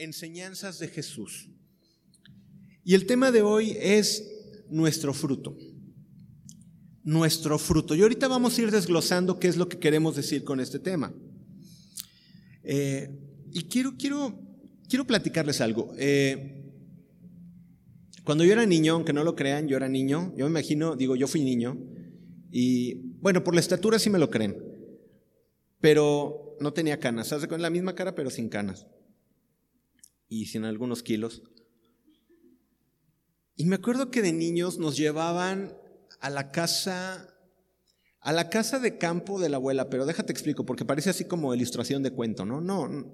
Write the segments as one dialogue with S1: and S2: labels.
S1: enseñanzas de Jesús. Y el tema de hoy es nuestro fruto. Nuestro fruto. Y ahorita vamos a ir desglosando qué es lo que queremos decir con este tema. Eh, y quiero, quiero, quiero platicarles algo. Eh, cuando yo era niño, aunque no lo crean, yo era niño, yo me imagino, digo, yo fui niño, y bueno, por la estatura sí me lo creen, pero no tenía canas, hace con la misma cara pero sin canas y sin algunos kilos. Y me acuerdo que de niños nos llevaban a la casa, a la casa de campo de la abuela, pero déjate explico, porque parece así como ilustración de cuento, ¿no? No,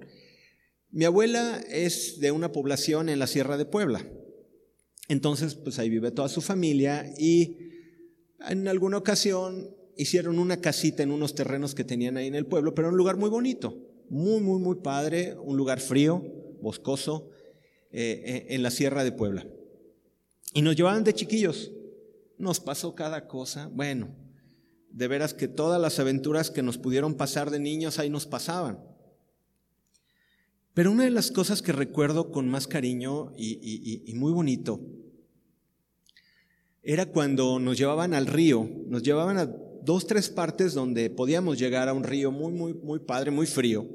S1: mi abuela es de una población en la Sierra de Puebla. Entonces, pues ahí vive toda su familia y en alguna ocasión hicieron una casita en unos terrenos que tenían ahí en el pueblo, pero un lugar muy bonito, muy, muy, muy padre, un lugar frío, boscoso, eh, eh, en la Sierra de Puebla. Y nos llevaban de chiquillos. Nos pasó cada cosa. Bueno, de veras que todas las aventuras que nos pudieron pasar de niños ahí nos pasaban. Pero una de las cosas que recuerdo con más cariño y, muy bonito era cuando nos llevaban al río, nos llevaban a dos, tres partes donde podíamos llegar a un río muy, muy, muy padre, muy frío.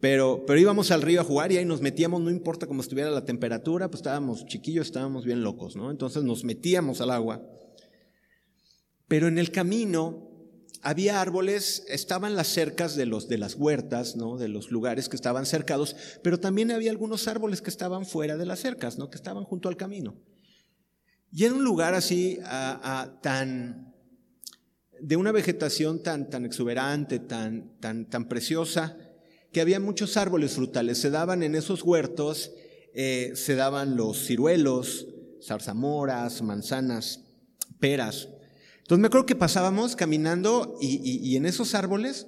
S1: Pero, pero íbamos al río a jugar y ahí nos metíamos, no importa cómo estuviera la temperatura, pues estábamos chiquillos, estábamos bien locos, ¿no? Entonces nos metíamos al agua. Pero en el camino había árboles, estaban las cercas de, los, de las huertas, ¿no? de los lugares que estaban cercados, pero también había algunos árboles que estaban fuera de las cercas, ¿no? que estaban junto al camino. Y era un lugar así tan de una vegetación tan, tan exuberante, tan, tan, tan preciosa, que había muchos árboles frutales. Se daban en esos huertos, eh, se daban los ciruelos, zarzamoras, manzanas, peras. Entonces me acuerdo que pasábamos caminando y, en esos árboles,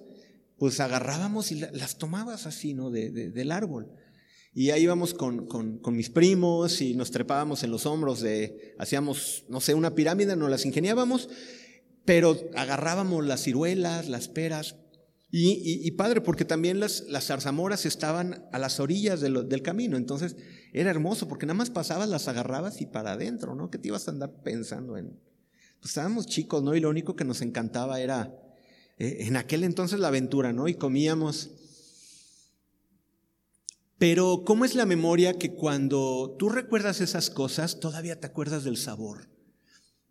S1: pues agarrábamos y las tomabas así, ¿no? del árbol. Y ahí íbamos con, con, mis primos y nos trepábamos en los hombros de, hacíamos, no sé, una pirámide, nos las ingeniábamos, pero agarrábamos las ciruelas, las peras, y, padre, porque también las, zarzamoras estaban a las orillas del camino, entonces era hermoso, porque nada más pasabas, las agarrabas y para adentro, ¿no? Que te ibas a andar pensando en... Pues estábamos chicos, ¿no? Y lo único que nos encantaba era, eh, en aquel entonces, la aventura, ¿no? Y comíamos. Pero, ¿cómo es la memoria que cuando tú recuerdas esas cosas, todavía te acuerdas del sabor?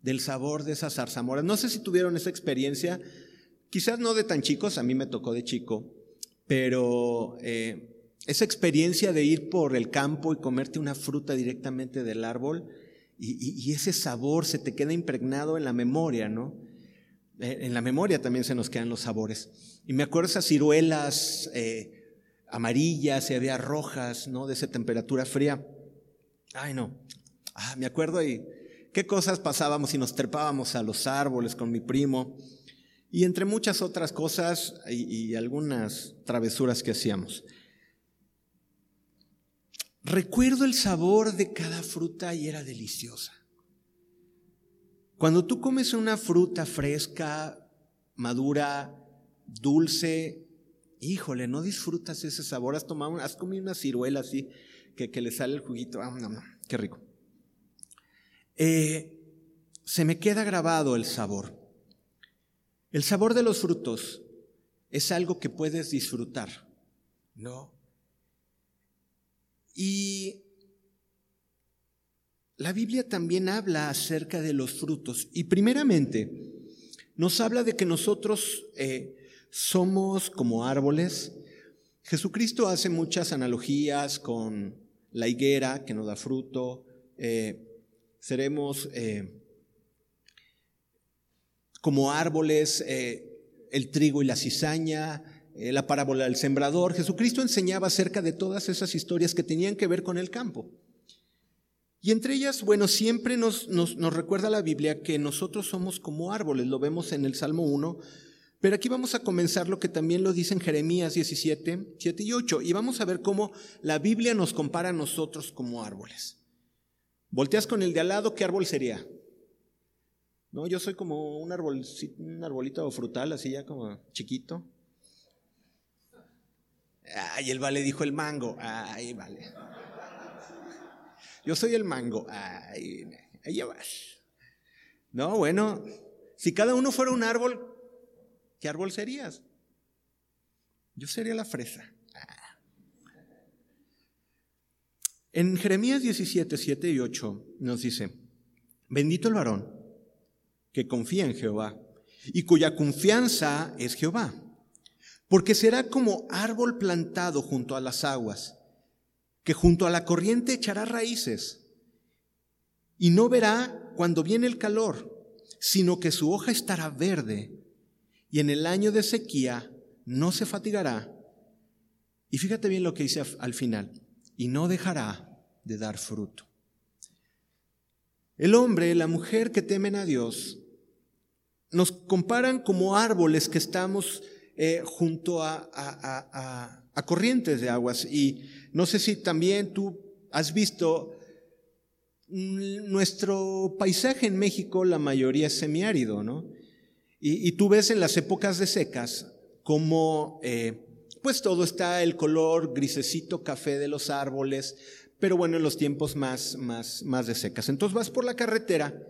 S1: Del sabor de esas zarzamoras. No sé si tuvieron esa experiencia Quizás no de tan chicos, a mí me tocó de chico, pero eh, esa experiencia de ir por el campo y comerte una fruta directamente del árbol y, ese sabor se te queda impregnado en la memoria, ¿no? Eh, en la memoria también se nos quedan los sabores. Y me acuerdo esas ciruelas eh, amarillas y había rojas, ¿no? De esa temperatura fría. Ay, no. Ah, me acuerdo y qué cosas pasábamos y nos trepábamos a los árboles con mi primo y entre muchas otras cosas y, algunas travesuras que hacíamos. Recuerdo el sabor de cada fruta y era deliciosa. Cuando tú comes una fruta fresca, madura, dulce, híjole, no disfrutas ese sabor. Has tomado, has comido una ciruela así que, que le sale el juguito. Ah, no, no, qué rico. Eh, se me queda grabado el sabor. El sabor de los frutos es algo que puedes disfrutar, ¿no? Y la Biblia también habla acerca de los frutos. Y primeramente, nos habla de que nosotros eh, somos como árboles. Jesucristo hace muchas analogías con la higuera que nos da fruto. Eh, seremos eh, como árboles, eh, el trigo y la cizaña, eh, la parábola del sembrador. Jesucristo enseñaba acerca de todas esas historias que tenían que ver con el campo. Y entre ellas, bueno, siempre nos, nos, nos recuerda la Biblia que nosotros somos como árboles, lo vemos en el Salmo 1, pero aquí vamos a comenzar lo que también lo dice en Jeremías 17, 7 y 8, y vamos a ver cómo la Biblia nos compara a nosotros como árboles. Volteas con el de al lado, ¿qué árbol sería? No, yo soy como un, un arbolito frutal, así ya como chiquito. Ay, el vale dijo el mango. Ay, vale. Yo soy el mango. Ay, ahí ya vas. No, bueno, si cada uno fuera un árbol, ¿qué árbol serías? Yo sería la fresa. En Jeremías 17, 7 y 8 nos dice, bendito el varón que confía en Jehová y cuya confianza es Jehová, porque será como árbol plantado junto a las aguas, que junto a la corriente echará raíces y no verá cuando viene el calor, sino que su hoja estará verde y en el año de sequía no se fatigará. Y fíjate bien lo que dice al final, y no dejará de dar fruto. El hombre, la mujer que temen a Dios, nos comparan como árboles que estamos eh, junto a, a, corrientes de aguas. Y no sé si también tú has visto nuestro paisaje en México, la mayoría es semiárido, ¿no? Y, tú ves en las épocas de secas como eh, pues todo está el color grisecito café de los árboles, pero bueno, en los tiempos más, más, más de secas. Entonces vas por la carretera,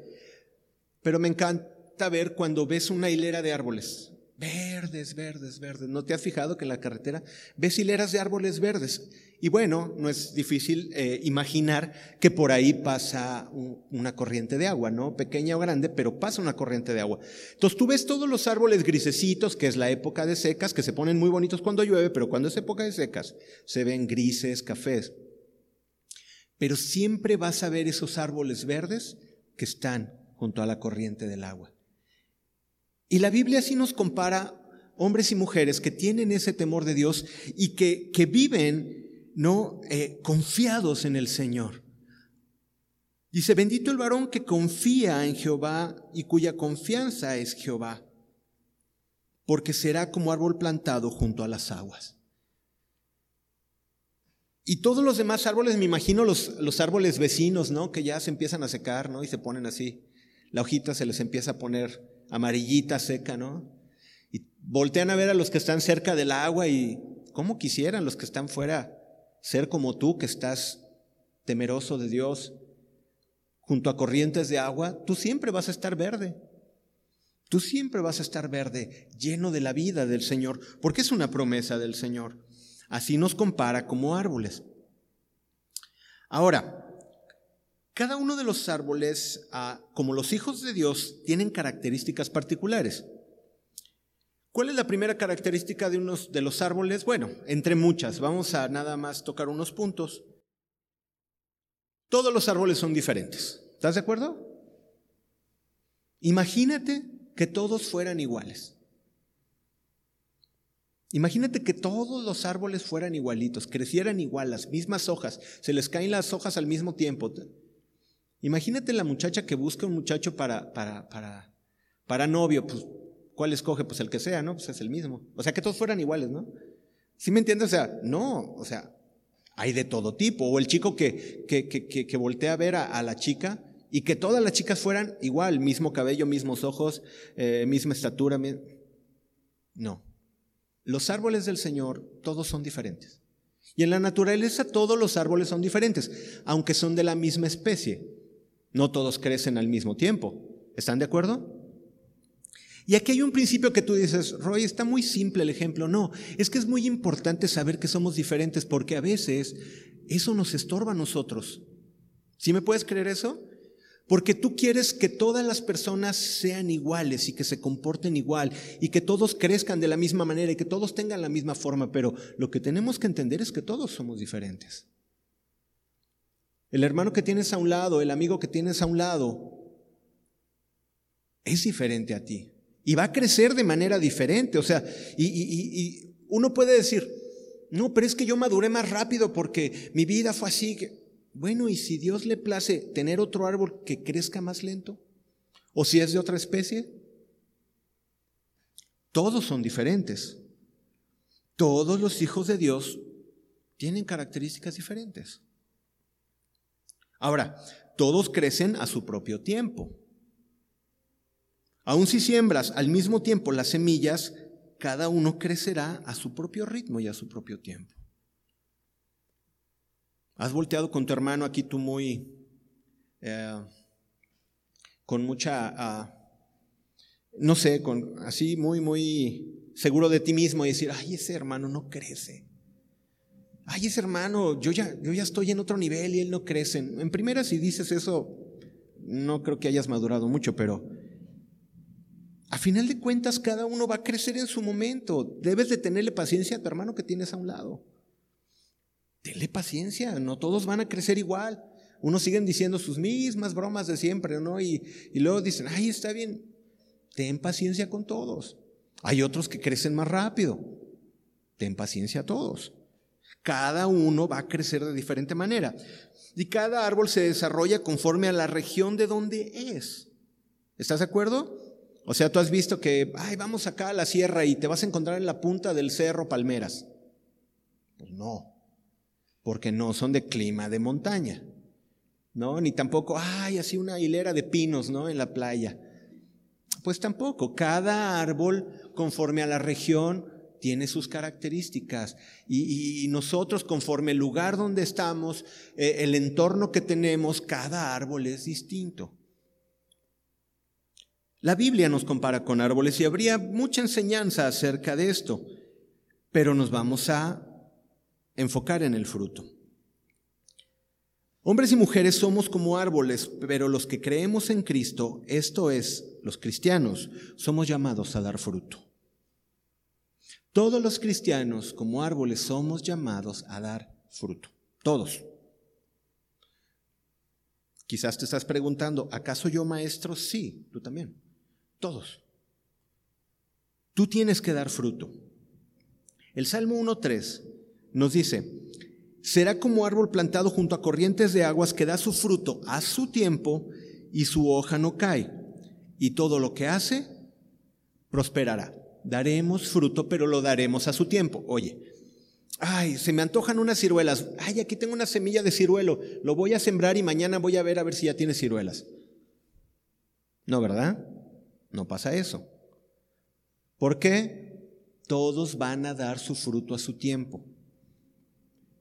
S1: pero me encanta ver cuando ves una hilera de árboles. Verdes, verdes, verdes. ¿No te has fijado que en la carretera ves hileras de árboles verdes? Y bueno, no es difícil eh, imaginar que por ahí pasa una corriente de agua, ¿no? Pequeña o grande, pero pasa una corriente de agua. Entonces tú ves todos los árboles grisecitos, que es la época de secas, que se ponen muy bonitos cuando llueve, pero cuando es época de secas, se ven grises, cafés. Pero siempre vas a ver esos árboles verdes que están junto a la corriente del agua. Y la Biblia así nos compara hombres y mujeres que tienen ese temor de Dios y que, que viven no eh, confiados en el Señor. Dice, bendito el varón que confía en Jehová y cuya confianza es Jehová, porque será como árbol plantado junto a las aguas. Y todos los demás árboles, me imagino los, los árboles vecinos, ¿no? Que ya se empiezan a secar, ¿no? Y se ponen así. La hojita se les empieza a poner amarillita, seca, ¿no? Y voltean a ver a los que están cerca del agua y cómo quisieran los que están fuera ser como tú que estás temeroso de Dios, junto a corrientes de agua, tú siempre vas a estar verde. Tú siempre vas a estar verde, lleno de la vida del Señor, porque es una promesa del Señor. Así nos compara como árboles. Ahora, cada uno de los árboles, ah, como los hijos de Dios, tienen características particulares. ¿Cuál es la primera característica de unos de los árboles? Bueno, entre muchas, vamos a nada más tocar unos puntos. Todos los árboles son diferentes. ¿Estás de acuerdo? Imagínate que todos fueran iguales. Imagínate que todos los árboles fueran igualitos, crecieran igual, las mismas hojas, se les caen las hojas al mismo tiempo. Imagínate la muchacha que busca un muchacho para, para, para, para novio, pues ¿Cuál escoge? Pues el que sea, ¿no? Pues es el mismo. O sea, que todos fueran iguales, ¿no? ¿Sí me entiendes? O sea, no, o sea, hay de todo tipo. O el chico que, que, que, que voltea a ver a, la chica y que todas las chicas fueran igual, mismo cabello, mismos ojos, eh, misma estatura. No. Los árboles del Señor, todos son diferentes. Y en la naturaleza todos los árboles son diferentes, aunque son de la misma especie. No todos crecen al mismo tiempo. ¿Están de acuerdo? Y aquí hay un principio que tú dices, Roy, está muy simple el ejemplo. No, es que es muy importante saber que somos diferentes porque a veces eso nos estorba a nosotros. ¿Sí me puedes creer eso? Porque tú quieres que todas las personas sean iguales y que se comporten igual y que todos crezcan de la misma manera y que todos tengan la misma forma, pero lo que tenemos que entender es que todos somos diferentes. El hermano que tienes a un lado, el amigo que tienes a un lado, es diferente a ti y va a crecer de manera diferente. O sea, y, uno puede decir, no, pero es que yo maduré más rápido porque mi vida fue así. Bueno, ¿y si Dios le place tener otro árbol que crezca más lento? ¿O si es de otra especie? Todos son diferentes. Todos los hijos de Dios tienen características diferentes. Ahora, todos crecen a su propio tiempo. Aun si siembras al mismo tiempo las semillas cada uno crecerá a su propio ritmo y a su propio tiempo. Has volteado con tu hermano aquí tú muy, eh, con mucha, ah, no sé, con, así muy, muy seguro de ti mismo y decir, ay, ese hermano no crece. Ay, ese hermano, yo ya, yo ya estoy en otro nivel y él no crece. En primera, si dices eso, no creo que hayas madurado mucho, pero a final de cuentas cada uno va a crecer en su momento. Debes de tenerle paciencia a tu hermano que tienes a un lado. Tenle paciencia, no todos van a crecer igual. Unos siguen diciendo sus mismas bromas de siempre, ¿no? Y, y luego dicen, ay, está bien, ten paciencia con todos. Hay otros que crecen más rápido. Ten paciencia a todos. Cada uno va a crecer de diferente manera. Y cada árbol se desarrolla conforme a la región de donde es. ¿Estás de acuerdo? O sea, tú has visto que, ay, vamos acá a la sierra y te vas a encontrar en la punta del cerro palmeras. Pues no porque no son de clima de montaña, ¿no? Ni tampoco, ay, así una hilera de pinos, ¿no? En la playa. Pues tampoco, cada árbol, conforme a la región, tiene sus características. Y, nosotros, conforme el lugar donde estamos, eh, el entorno que tenemos, cada árbol es distinto. La Biblia nos compara con árboles y habría mucha enseñanza acerca de esto, pero nos vamos a enfocar en el fruto. Hombres y mujeres somos como árboles, pero los que creemos en Cristo, esto es, los cristianos, somos llamados a dar fruto. Todos los cristianos como árboles somos llamados a dar fruto. Todos. Quizás te estás preguntando, ¿acaso yo maestro? Sí, tú también. Todos. Tú tienes que dar fruto. El Salmo 1.3 nos dice, será como árbol plantado junto a corrientes de aguas que da su fruto a su tiempo y su hoja no cae. Y todo lo que hace prosperará. Daremos fruto, pero lo daremos a su tiempo. Oye, ay, se me antojan unas ciruelas. Ay, aquí tengo una semilla de ciruelo. Lo voy a sembrar y mañana voy a ver a ver si ya tiene ciruelas. No, ¿verdad? No pasa eso. ¿Por qué? Todos van a dar su fruto a su tiempo.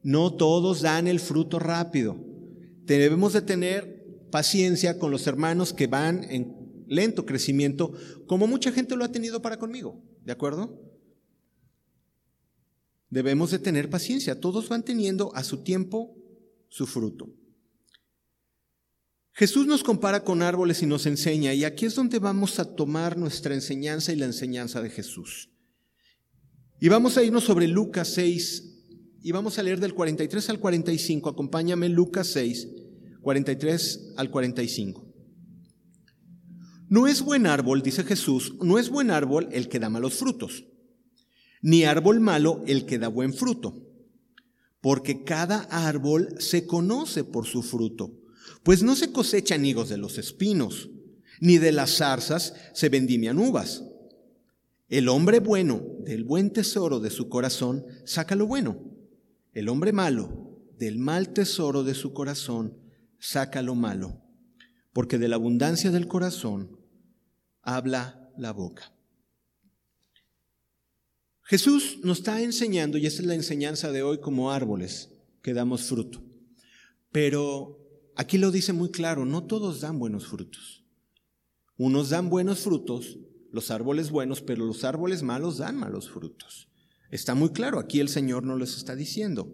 S1: No todos dan el fruto rápido. Debemos de tener paciencia con los hermanos que van en lento crecimiento, como mucha gente lo ha tenido para conmigo, ¿de acuerdo? Debemos de tener paciencia. Todos van teniendo a su tiempo su fruto. Jesús nos compara con árboles y nos enseña, y aquí es donde vamos a tomar nuestra enseñanza y la enseñanza de Jesús. Y vamos a irnos sobre Lucas 6, y vamos a leer del 43 al 45. Acompáñame Lucas 6, 43 al 45. No es buen árbol, dice Jesús, no es buen árbol el que da malos frutos, ni árbol malo el que da buen fruto, porque cada árbol se conoce por su fruto, pues no se cosechan higos de los espinos, ni de las zarzas se vendimian uvas. El hombre bueno del buen tesoro de su corazón saca lo bueno el hombre malo, del mal tesoro de su corazón, saca lo malo, porque de la abundancia del corazón habla la boca. Jesús nos está enseñando, y esa es la enseñanza de hoy como árboles que damos fruto. Pero aquí lo dice muy claro, no todos dan buenos frutos. Unos dan buenos frutos, los árboles buenos, pero los árboles malos dan malos frutos. Está muy claro, aquí el Señor no les está diciendo.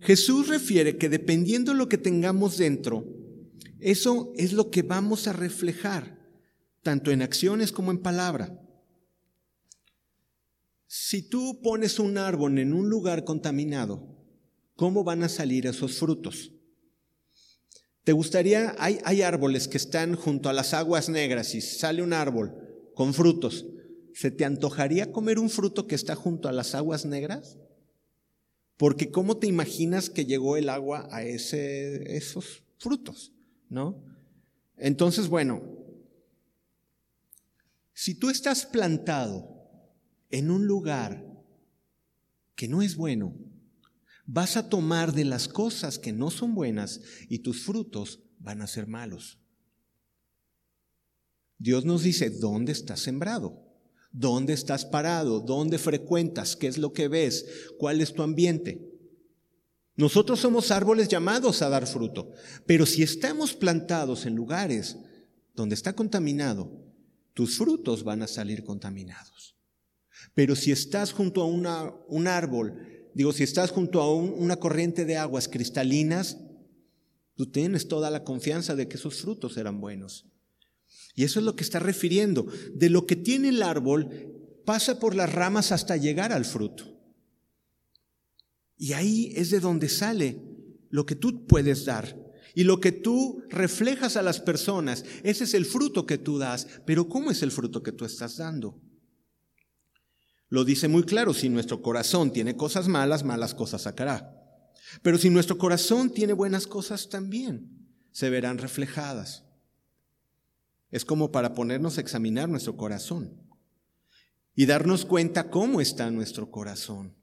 S1: Jesús refiere que dependiendo de lo que tengamos dentro, eso es lo que vamos a reflejar, tanto en acciones como en palabra. Si tú pones un árbol en un lugar contaminado, ¿cómo van a salir esos frutos? ¿Te gustaría, hay, hay árboles que están junto a las aguas negras y sale un árbol con frutos, ¿se te antojaría comer un fruto que está junto a las aguas negras? Porque ¿cómo te imaginas que llegó el agua a ese, esos frutos? ¿No? Entonces, bueno, si tú estás plantado en un lugar que no es bueno, vas a tomar de las cosas que no son buenas y tus frutos van a ser malos. Dios nos dice, ¿dónde estás sembrado? ¿Dónde estás parado? ¿Dónde frecuentas? ¿Qué es lo que ves? ¿Cuál es tu ambiente? Nosotros somos árboles llamados a dar fruto, pero si estamos plantados en lugares donde está contaminado, tus frutos van a salir contaminados. Pero si estás junto a una, un árbol, digo, si estás junto a una corriente de aguas cristalinas, tú tienes toda la confianza de que esos frutos serán buenos. Y eso es lo que está refiriendo. De lo que tiene el árbol, pasa por las ramas hasta llegar al fruto. Y ahí es de donde sale lo que tú puedes dar. Y lo que tú reflejas a las personas, ese es el fruto que tú das. Pero ¿cómo es el fruto que tú estás dando? Lo dice muy claro, si nuestro corazón tiene cosas malas, malas cosas sacará. Pero si nuestro corazón tiene buenas cosas también, se verán reflejadas. Es como para ponernos a examinar nuestro corazón y darnos cuenta cómo está nuestro corazón.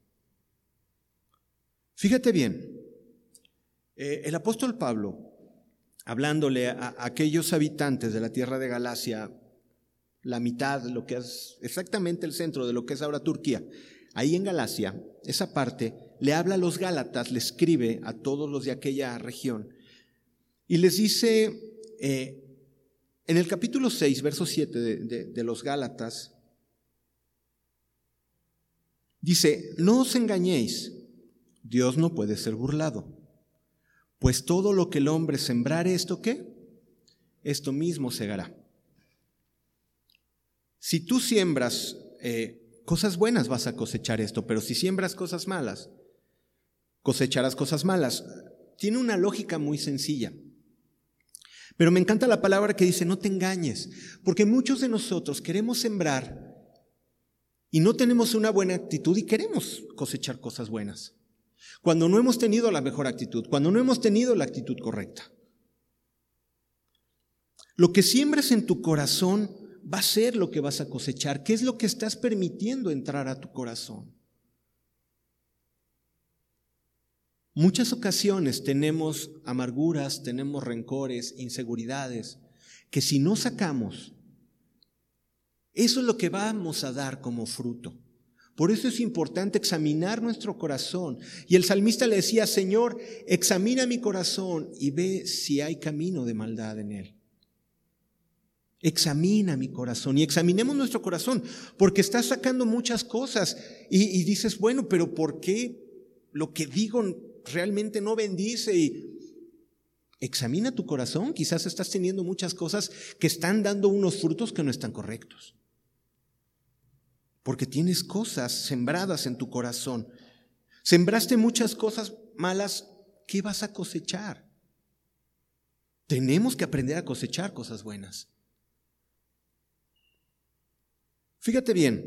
S1: Fíjate bien, eh, el apóstol Pablo, hablándole a, aquellos habitantes de la tierra de Galacia, la mitad, lo que es exactamente el centro de lo que es ahora Turquía, ahí en Galacia, esa parte, le habla a los Gálatas, le escribe a todos los de aquella región y les dice, eh, en el capítulo 6, verso 7 de, los Gálatas, dice, no os engañéis, Dios no puede ser burlado, pues todo lo que el hombre sembrare, ¿esto qué? Esto mismo segará. Si tú siembras eh, cosas buenas, vas a cosechar esto, pero si siembras cosas malas, cosecharás cosas malas. Tiene una lógica muy sencilla. Pero me encanta la palabra que dice, no te engañes, porque muchos de nosotros queremos sembrar y no tenemos una buena actitud y queremos cosechar cosas buenas. Cuando no hemos tenido la mejor actitud, cuando no hemos tenido la actitud correcta. Lo que siembres en tu corazón va a ser lo que vas a cosechar. ¿Qué es lo que estás permitiendo entrar a tu corazón? Muchas ocasiones tenemos amarguras, tenemos rencores, inseguridades, que si no sacamos, eso es lo que vamos a dar como fruto. Por eso es importante examinar nuestro corazón. Y el salmista le decía, Señor, examina mi corazón y ve si hay camino de maldad en él. Examina mi corazón y examinemos nuestro corazón, porque estás sacando muchas cosas y, y dices, bueno, pero ¿por qué lo que digo realmente no bendice y examina tu corazón. Quizás estás teniendo muchas cosas que están dando unos frutos que no están correctos. Porque tienes cosas sembradas en tu corazón. Sembraste muchas cosas malas, ¿qué vas a cosechar? Tenemos que aprender a cosechar cosas buenas. Fíjate bien,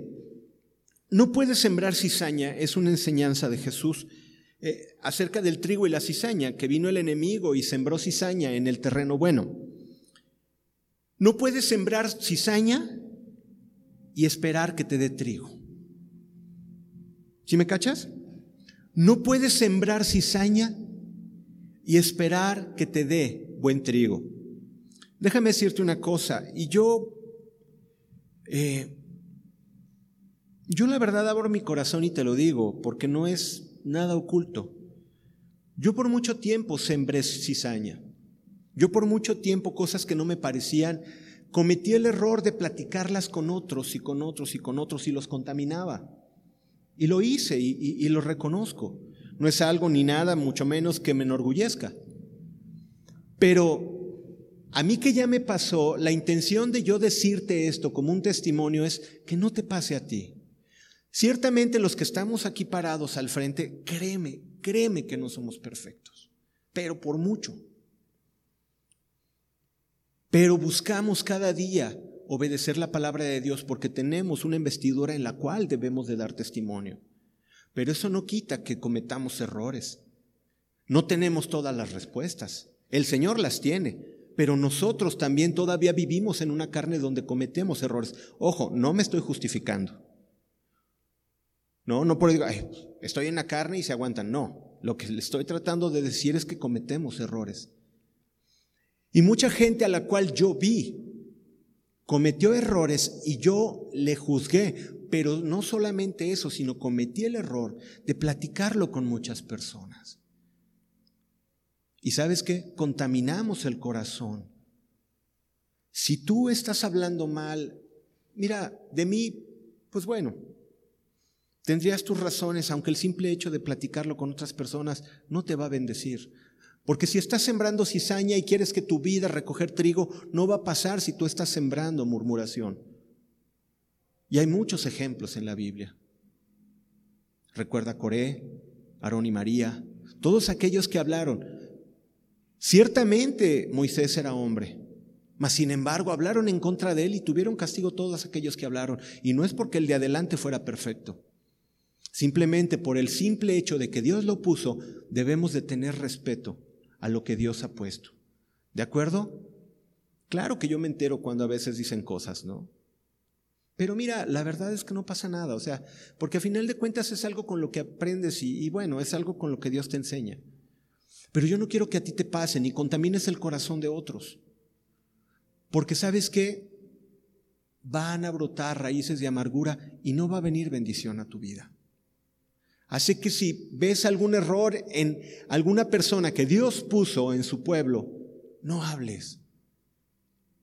S1: no puedes sembrar cizaña, es una enseñanza de Jesús. Eh, acerca del trigo y la cizaña, que vino el enemigo y sembró cizaña en el terreno bueno. No puedes sembrar cizaña y esperar que te dé trigo. ¿Sí me cachas? No puedes sembrar cizaña y esperar que te dé buen trigo. Déjame decirte una cosa, y yo, eh, yo la verdad abro mi corazón y te lo digo, porque no es nada oculto. Yo por mucho tiempo sembré cizaña. Yo por mucho tiempo cosas que no me parecían, cometí el error de platicarlas con otros y con otros y con otros y los contaminaba. Y lo hice y, y lo reconozco. No es algo ni nada, mucho menos que me enorgullezca. Pero a mí que ya me pasó, la intención de yo decirte esto como un testimonio es que no te pase a ti. Ciertamente los que estamos aquí parados al frente, créeme, créeme que no somos perfectos, pero por mucho. Pero buscamos cada día obedecer la palabra de Dios porque tenemos una investidura en la cual debemos de dar testimonio. Pero eso no quita que cometamos errores. No tenemos todas las respuestas. El Señor las tiene, pero nosotros también todavía vivimos en una carne donde cometemos errores. Ojo, no me estoy justificando. No, no por decir, estoy en la carne y se aguantan. No, lo que le estoy tratando de decir es que cometemos errores. Y mucha gente a la cual yo vi cometió errores y yo le juzgué, pero no solamente eso, sino cometí el error de platicarlo con muchas personas. Y sabes qué? Contaminamos el corazón. Si tú estás hablando mal, mira, de mí, pues bueno, tendrías tus razones, aunque el simple hecho de platicarlo con otras personas no te va a bendecir. Porque si estás sembrando cizaña y quieres que tu vida recoger trigo, no va a pasar si tú estás sembrando murmuración. Y hay muchos ejemplos en la Biblia. Recuerda Coré, Aarón y María, todos aquellos que hablaron. Ciertamente Moisés era hombre, mas sin embargo hablaron en contra de él y tuvieron castigo todos aquellos que hablaron. Y no es porque el de adelante fuera perfecto. Simplemente por el simple hecho de que Dios lo puso, debemos de tener respeto a lo que Dios ha puesto. ¿De acuerdo? Claro que yo me entero cuando a veces dicen cosas, ¿no? Pero mira, la verdad es que no pasa nada, o sea, porque a final de cuentas es algo con lo que aprendes y, bueno, es algo con lo que Dios te enseña. Pero yo no quiero que a ti te pase ni contamines el corazón de otros. Porque sabes que van a brotar raíces de amargura y no va a venir bendición a tu vida. Así que si ves algún error en alguna persona que Dios puso en su pueblo, no hables.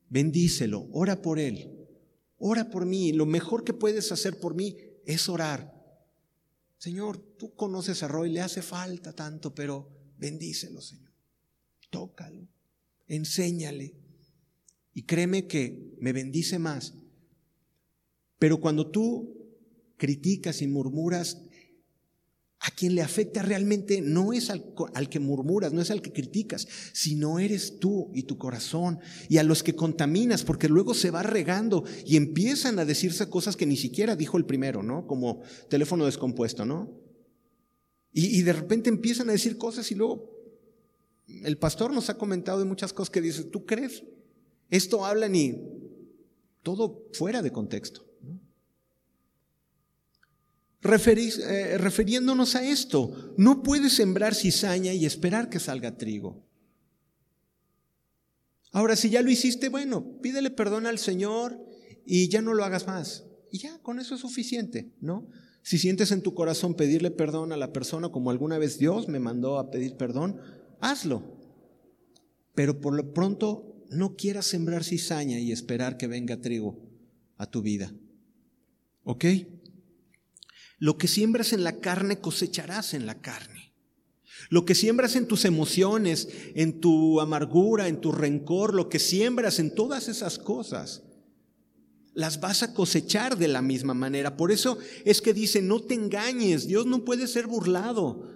S1: Bendícelo, ora por él, ora por mí. Lo mejor que puedes hacer por mí es orar. Señor, tú conoces a Roy, le hace falta tanto, pero bendícelo, Señor. Tócalo, enséñale. Y créeme que me bendice más. Pero cuando tú criticas y murmuras, a quien le afecta realmente no es al, que murmuras, no es al que criticas, sino eres tú y tu corazón y a los que contaminas, porque luego se va regando y empiezan a decirse cosas que ni siquiera dijo el primero, ¿no? Como teléfono descompuesto, ¿no? Y, y de repente empiezan a decir cosas y luego el pastor nos ha comentado de muchas cosas que dice, ¿tú crees? Esto hablan y todo fuera de contexto. Eh, refiriéndonos a esto, no puedes sembrar cizaña y esperar que salga trigo. Ahora, si ya lo hiciste, bueno, pídele perdón al Señor y ya no lo hagas más. Y ya, con eso es suficiente, ¿no? Si sientes en tu corazón pedirle perdón a la persona como alguna vez Dios me mandó a pedir perdón, hazlo. Pero por lo pronto no quieras sembrar cizaña y esperar que venga trigo a tu vida. ¿Ok? Lo que siembras en la carne cosecharás en la carne. Lo que siembras en tus emociones, en tu amargura, en tu rencor, lo que siembras en todas esas cosas, las vas a cosechar de la misma manera. Por eso es que dice, no te engañes, Dios no puede ser burlado.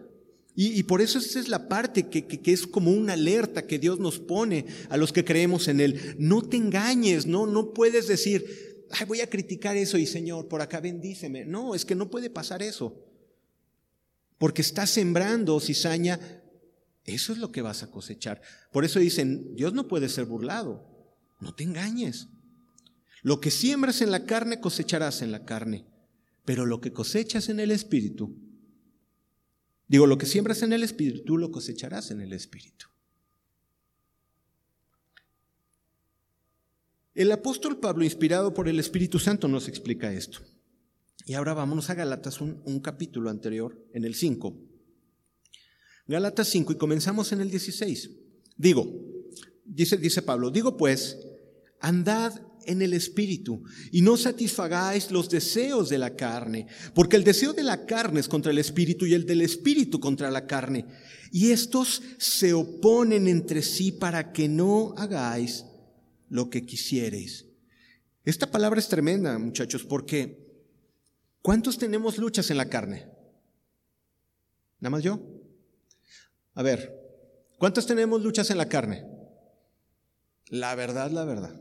S1: Y, por eso esa es la parte que, que, es como una alerta que Dios nos pone a los que creemos en Él. No te engañes, no, no puedes decir, voy a criticar eso y Señor, por acá bendíceme. No, es que no puede pasar eso. Porque estás sembrando cizaña, eso es lo que vas a cosechar. Por eso dicen, Dios no puede ser burlado. No te engañes. Lo que siembras en la carne cosecharás en la carne, pero lo que cosechas en el espíritu, digo, lo que siembras en el espíritu, lo cosecharás en el espíritu. El apóstol Pablo, inspirado por el Espíritu Santo, nos explica esto. Y ahora vámonos a Galatas, un, capítulo anterior, en el 5. Galatas 5 y comenzamos en el 16. Digo, dice, dice Pablo, digo pues, andad en el espíritu y no satisfagáis los deseos de la carne, porque el deseo de la carne es contra el espíritu y el del espíritu contra la carne. Y estos se oponen entre sí para que no hagáis lo que quisiereis. Esta palabra es tremenda, muchachos, porque ¿cuántos tenemos luchas en la carne? ¿Nada más yo? A ver, ¿cuántos tenemos luchas en la carne? La verdad, la verdad.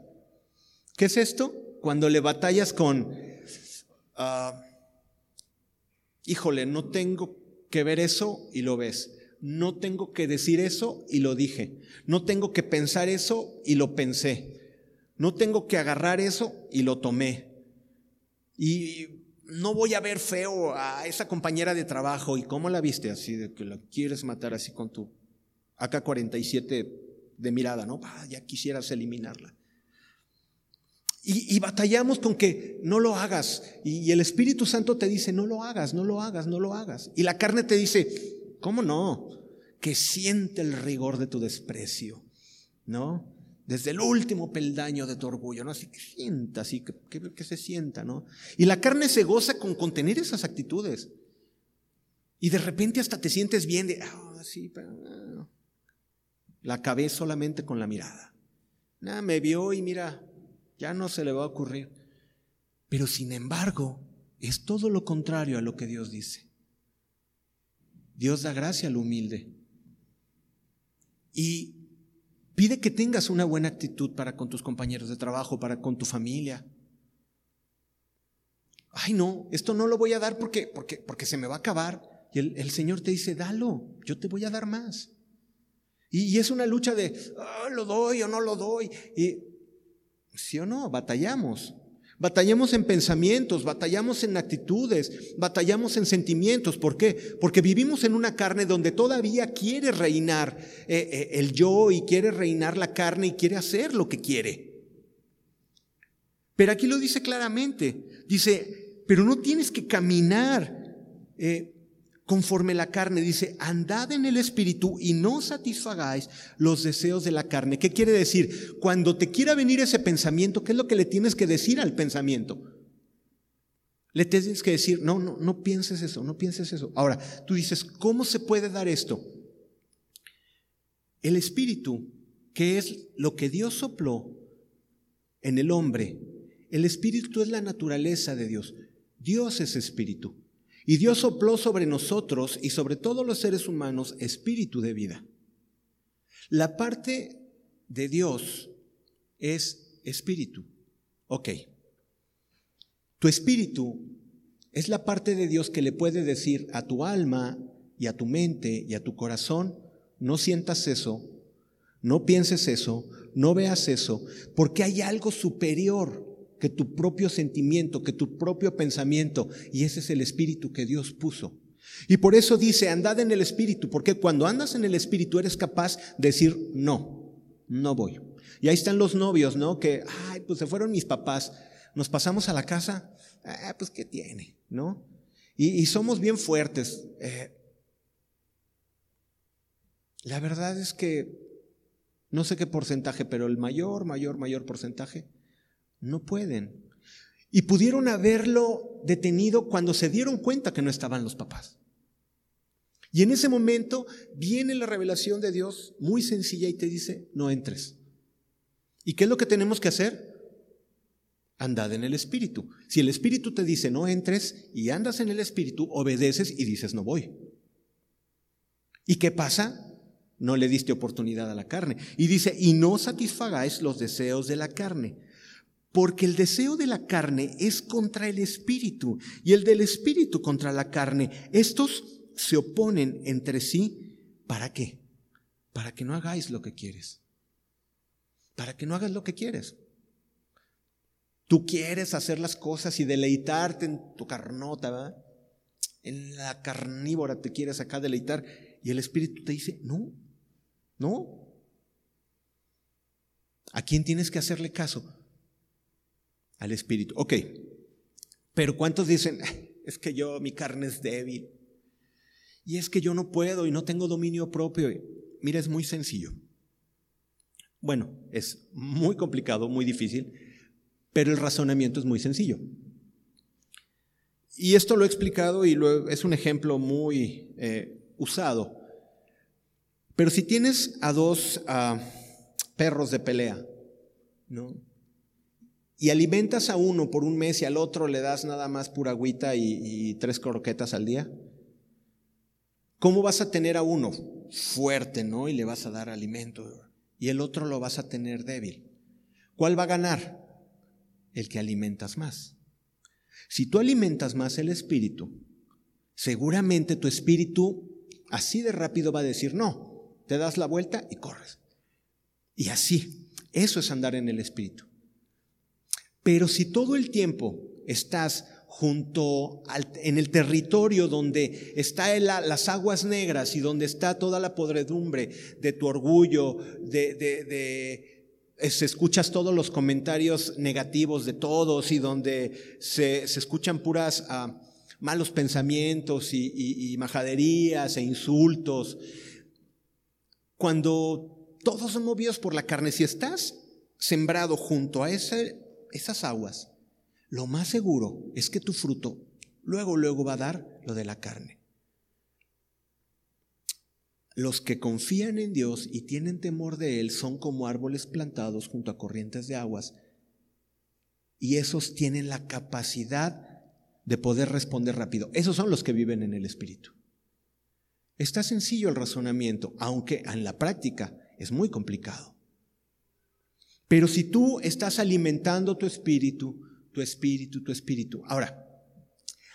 S1: ¿Qué es esto? Cuando le batallas con, ah, híjole, no tengo que ver eso y lo ves. No tengo que decir eso y lo dije. No tengo que pensar eso y lo pensé. No tengo que agarrar eso y lo tomé. Y no voy a ver feo a esa compañera de trabajo. ¿Y cómo la viste? Así de que la quieres matar así con tu AK-47 de mirada, ¿no? ya quisieras eliminarla. Y, batallamos con que no lo hagas. Y, el Espíritu Santo te dice, no lo hagas, no lo hagas, no lo hagas. Y la carne te dice, ¿cómo no? Que siente el rigor de tu desprecio, ¿no? Desde el último peldaño de tu orgullo, ¿no? Así que sienta, así que, que, se sienta, ¿no? Y la carne se goza con contener esas actitudes. Y de repente hasta te sientes bien de, ah, sí, pero... Ah". La acabé solamente con la mirada. Nada, me vio y mira, ya no se le va a ocurrir. Pero sin embargo, es todo lo contrario a lo que Dios dice. Dios da gracia al humilde. Y pide que tengas una buena actitud para con tus compañeros de trabajo, para con tu familia. Ay, no, esto no lo voy a dar porque, porque, porque se me va a acabar. Y el, Señor te dice, dalo, yo te voy a dar más. Y, es una lucha de, ah, lo doy o no lo doy. Y ¿Sí o no? Batallamos. Batallamos en pensamientos, batallamos en actitudes, batallamos en sentimientos. ¿Por qué? Porque vivimos en una carne donde todavía quiere reinar eh, eh, el yo y quiere reinar la carne y quiere hacer lo que quiere. Pero aquí lo dice claramente. Dice, pero no tienes que caminar eh, conforme la carne. Dice, andad en el espíritu y no satisfagáis los deseos de la carne. ¿Qué quiere decir? Cuando te quiera venir ese pensamiento, ¿qué es lo que le tienes que decir al pensamiento? Le tienes que decir, no, no, no pienses eso, no pienses eso. Ahora, tú dices, ¿cómo se puede dar esto? El espíritu, que es lo que Dios sopló en el hombre, el espíritu es la naturaleza de Dios. Dios es espíritu. Y Dios sopló sobre nosotros y sobre todos los seres humanos espíritu de vida. La parte de Dios es espíritu. Ok. Tu espíritu es la parte de Dios que le puede decir a tu alma y a tu mente y a tu corazón, no sientas eso, no pienses eso, no veas eso, porque hay algo superior que tu propio sentimiento, que tu propio pensamiento, y ese es el espíritu que Dios puso. Y por eso dice, andad en el espíritu, porque cuando andas en el espíritu eres capaz de decir, no, no voy. Y ahí están los novios, ¿no? Que, ay, pues se fueron mis papás, nos pasamos a la casa, ah, pues ¿qué tiene? ¿No? Y, somos bien fuertes. Eh, la verdad es que no sé qué porcentaje, pero el mayor, mayor, mayor porcentaje no pueden. Y pudieron haberlo detenido cuando se dieron cuenta que no estaban los papás. Y en ese momento viene la revelación de Dios muy sencilla y te dice, no entres. ¿Y qué es lo que tenemos que hacer? Andad en el Espíritu. Si el Espíritu te dice, no entres y andas en el Espíritu, obedeces y dices, no voy. ¿Y qué pasa? No le diste oportunidad a la carne. Y dice, y no satisfagáis los deseos de la carne. Porque el deseo de la carne es contra el espíritu y el del espíritu contra la carne. Estos se oponen entre sí. ¿Para qué? Para que no hagáis lo que quieres. Para que no hagas lo que quieres. Tú quieres hacer las cosas y deleitarte en tu carnota, ¿verdad? En la carnívora te quieres acá deleitar y el espíritu te dice, no, no. ¿A quién tienes que hacerle caso? Al Espíritu. Ok, pero ¿cuántos dicen, es que yo, mi carne es débil? Y es que yo no puedo y no tengo dominio propio. Mira, es muy sencillo. Bueno, es muy complicado, muy difícil, pero el razonamiento es muy sencillo. Y esto lo he explicado y es un ejemplo muy eh, usado. Pero si tienes a dos ah, perros de pelea, ¿no? Y alimentas a uno por un mes y al otro le das nada más pura agüita y, tres croquetas al día, ¿cómo vas a tener a uno fuerte, no? Y le vas a dar alimento y el otro lo vas a tener débil. ¿Cuál va a ganar? El que alimentas más. Si tú alimentas más el espíritu, seguramente tu espíritu así de rápido va a decir, no, te das la vuelta y corres. Y así, eso es andar en el espíritu. Pero si todo el tiempo estás junto en el territorio donde está las aguas negras y donde está toda la podredumbre de tu orgullo, de, escuchas todos los comentarios negativos de todos y donde se, escuchan puras ah, malos pensamientos y, majaderías e insultos. Cuando todos son movidos por la carne, si estás sembrado junto a esas aguas, lo más seguro es que tu fruto luego, luego va a dar lo de la carne. Los que confían en Dios y tienen temor de Él son como árboles plantados junto a corrientes de aguas. Y esos tienen la capacidad de poder responder rápido. Esos son los que viven en el Espíritu. Está sencillo el razonamiento, aunque en la práctica es muy complicado. Pero si tú estás alimentando tu espíritu, tu espíritu, tu espíritu. Ahora,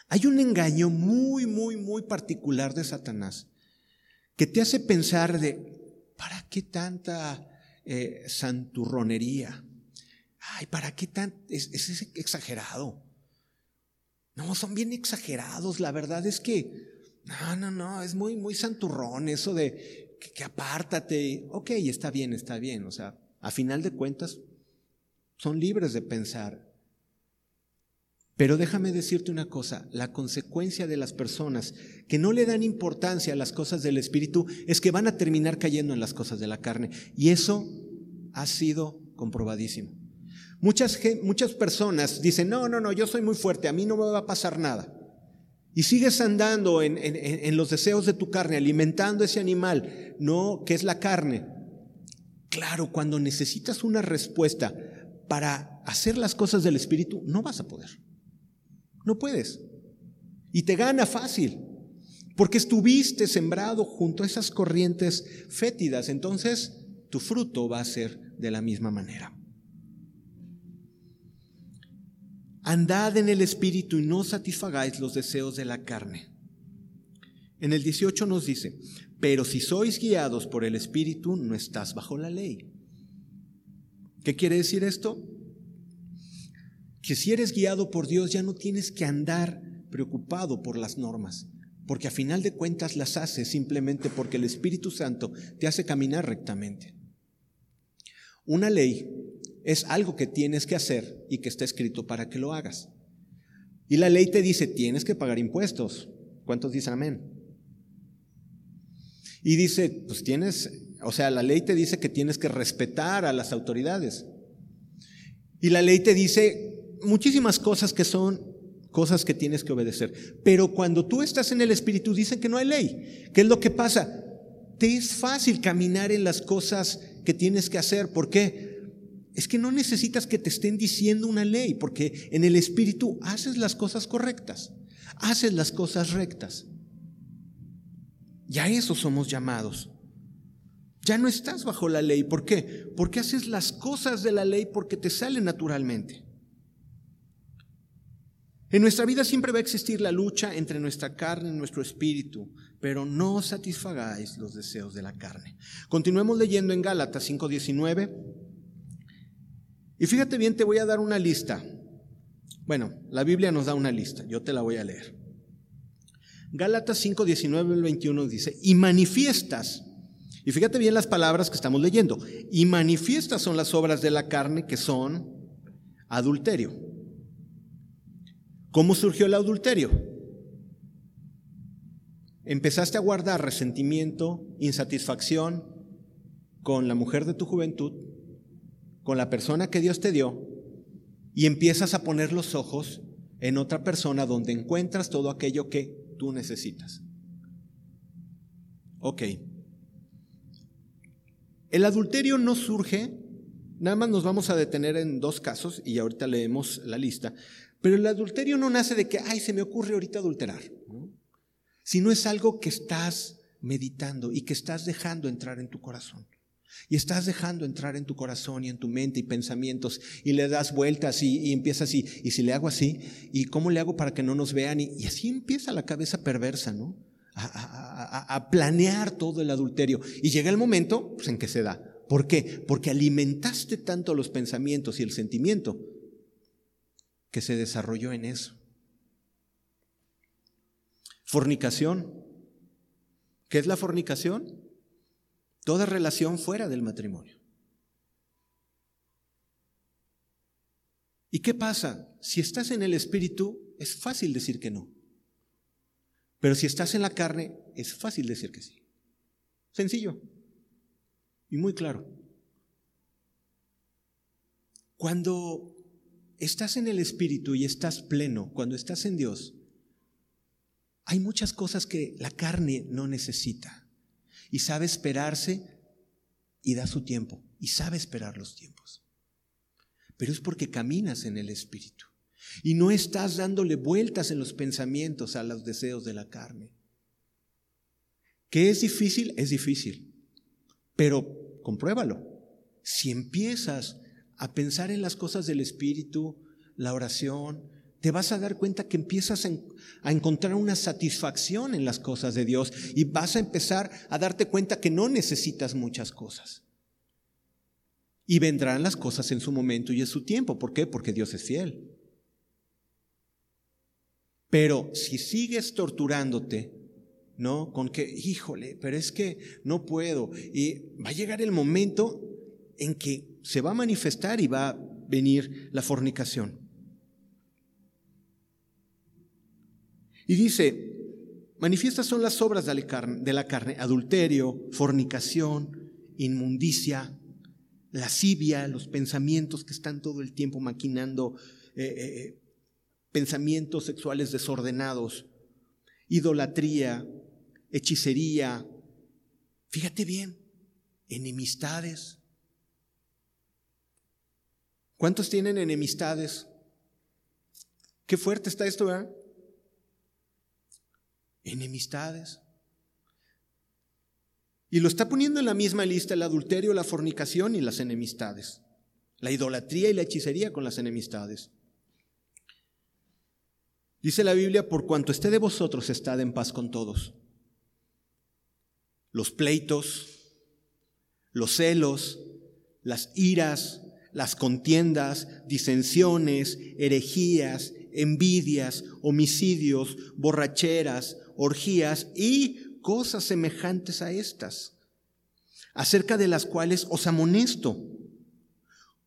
S1: hay un engaño muy, muy, muy particular de Satanás que te hace pensar de, ¿para qué tanta eh, santurronería? Ay, ¿para qué tan? Es, exagerado. No, son bien exagerados. La verdad es que, no, no, no, es muy, muy santurrón eso de que, que apártate. Ok, está bien, está bien. O sea, a final de cuentas, son libres de pensar. Pero déjame decirte una cosa, la consecuencia de las personas que no le dan importancia a las cosas del Espíritu es que van a terminar cayendo en las cosas de la carne. Y eso ha sido comprobadísimo. Muchas, muchas personas dicen, no, no, no, yo soy muy fuerte, a mí no me va a pasar nada. Y sigues andando en, en los deseos de tu carne, alimentando ese animal, no, que es la carne. Claro, cuando necesitas una respuesta para hacer las cosas del Espíritu, no vas a poder. No puedes. Y te gana fácil, porque estuviste sembrado junto a esas corrientes fétidas. Entonces, tu fruto va a ser de la misma manera. Andad en el Espíritu y no satisfagáis los deseos de la carne. En el 18 nos dice, pero si sois guiados por el Espíritu, no estás bajo la ley. ¿Qué quiere decir esto? que si eres guiado por Dios ya no tienes que andar preocupado por las normas, porque a final de cuentas las haces simplemente porque el Espíritu Santo te hace caminar rectamente. Una ley es algo que tienes que hacer y que está escrito para que lo hagas. Y la ley te dice, tienes que pagar impuestos. ¿Cuántos dicen amén? Y dice, pues tienes, o sea, la ley te dice que tienes que respetar a las autoridades. Y la ley te dice muchísimas cosas que son cosas que tienes que obedecer. Pero cuando tú estás en el Espíritu, dicen que no hay ley. ¿Qué es lo que pasa? Te es fácil caminar en las cosas que tienes que hacer. ¿Por qué? Es que no necesitas que te estén diciendo una ley, porque en el Espíritu haces las cosas correctas, haces las cosas rectas. Ya eso somos llamados. Ya no estás bajo la ley. ¿Por qué? Porque haces las cosas de la ley porque te salen naturalmente. En nuestra vida siempre va a existir la lucha entre nuestra carne y nuestro espíritu, pero no satisfagáis los deseos de la carne. Continuemos leyendo en Gálatas 5:19. Y fíjate bien, te voy a dar una lista. Bueno, la Biblia nos da una lista, yo te la voy a leer. Gálatas 5:19 al 21 dice, y manifiestas, y fíjate bien las palabras que estamos leyendo, y manifiestas son las obras de la carne que son adulterio ¿Cómo surgió el adulterio? Empezaste a guardar resentimiento, insatisfacción con la mujer de tu juventud, con la persona que Dios te dio, y empiezas a poner los ojos en otra persona donde encuentras todo aquello que tú necesitas. Ok. El adulterio no surge, nada más nos vamos a detener en dos casos y ahorita leemos la lista. Pero el adulterio no nace de que, ay, se me ocurre ahorita adulterar, sino es algo que estás meditando y que estás dejando entrar en tu corazón. Y estás dejando entrar en tu corazón y en tu mente y pensamientos y le das vueltas y, empiezas así, y si le hago así, y cómo le hago para que no nos vean, y, así empieza la cabeza perversa, ¿no? A, a, planear todo el adulterio. Y llega el momento pues, en que se da. ¿Por qué? Porque alimentaste tanto los pensamientos y el sentimiento que se desarrolló en eso. Fornicación. ¿Qué es la fornicación? Toda relación fuera del matrimonio. ¿Y qué pasa? Si estás en el Espíritu, es fácil decir que no. Pero si estás en la carne, es fácil decir que sí. Sencillo y muy claro. Cuando estás en el Espíritu y estás pleno, cuando estás en Dios, hay muchas cosas que la carne no necesita y sabe esperarse y da su tiempo y sabe esperar los tiempos. Pero es porque caminas en el Espíritu y no estás dándole vueltas en los pensamientos a los deseos de la carne. ¿Qué es difícil? Es difícil. Pero compruébalo. Si empiezas a pensar en las cosas del Espíritu, la oración, te vas a dar cuenta que empiezas a encontrar una satisfacción en las cosas de Dios y vas a empezar a darte cuenta que no necesitas muchas cosas. Y vendrán las cosas en su momento y en su tiempo. ¿Por qué? Porque Dios es fiel. Pero si sigues torturándote, ¿no? Con que, híjole, pero es que no puedo. Y va a llegar el momento en que se va a manifestar y va a venir la fornicación. Y dice, manifiestas son las obras de la carne, adulterio, fornicación, inmundicia, lascivia, los pensamientos que están todo el tiempo maquinando. Eh, eh, eh, pensamientos sexuales desordenados, idolatría, hechicería, fíjate bien, enemistades. ¿Cuántos tienen enemistades? Qué fuerte está esto, ¿verdad? Enemistades. Y lo está poniendo en la misma lista el adulterio, la fornicación y las enemistades. La idolatría y la hechicería con las enemistades. Dice la Biblia, por cuanto esté de vosotros, estad en paz con todos. Los pleitos, los celos, las iras, las contiendas, disensiones, herejías, envidias, homicidios, borracheras, orgías y cosas semejantes a estas, acerca de las cuales os amonesto,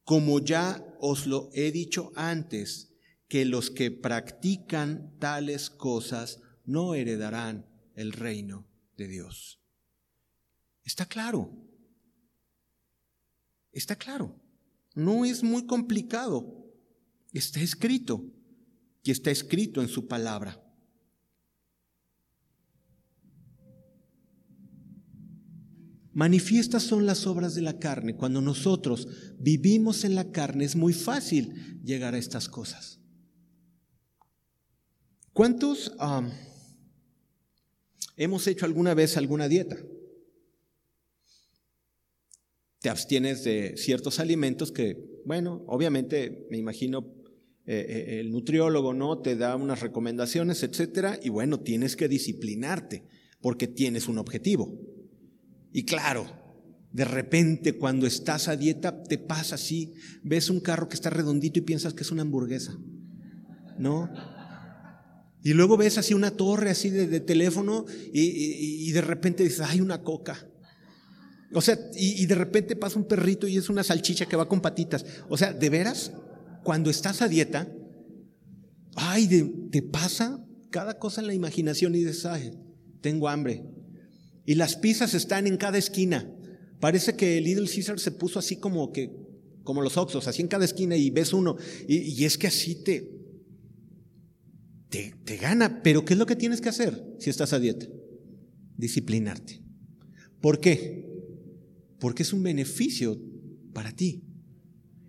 S1: como ya os lo he dicho antes que los que practican tales cosas no heredarán el reino de Dios. Está claro. Está claro. No es muy complicado. Está escrito. Y está escrito en su palabra. Manifiestas son las obras de la carne. Cuando nosotros vivimos en la carne es muy fácil llegar a estas cosas. ¿Cuántos hemos hecho alguna vez alguna dieta? Te abstienes de ciertos alimentos que, bueno, obviamente me imagino eh, eh, el nutriólogo no te da unas recomendaciones, etcétera, y bueno, tienes que disciplinarte porque tienes un objetivo. Y claro, de repente cuando estás a dieta te pasa así, ves un carro que está redondito y piensas que es una hamburguesa. ¿No? Y luego ves así una torre así de, teléfono y, de repente dices, hay una coca. O sea, y, de repente pasa un perrito y es una salchicha que va con patitas. O sea, de veras, cuando estás a dieta, ay, te pasa cada cosa en la imaginación y dices, ay, tengo hambre. Y las pizzas están en cada esquina. Parece que el Little Caesar se puso así como que, como los Oxos, así en cada esquina y ves uno. y es que así te, te, gana. Pero ¿qué es lo que tienes que hacer si estás a dieta? Disciplinarte. ¿Por qué? Porque es un beneficio para ti.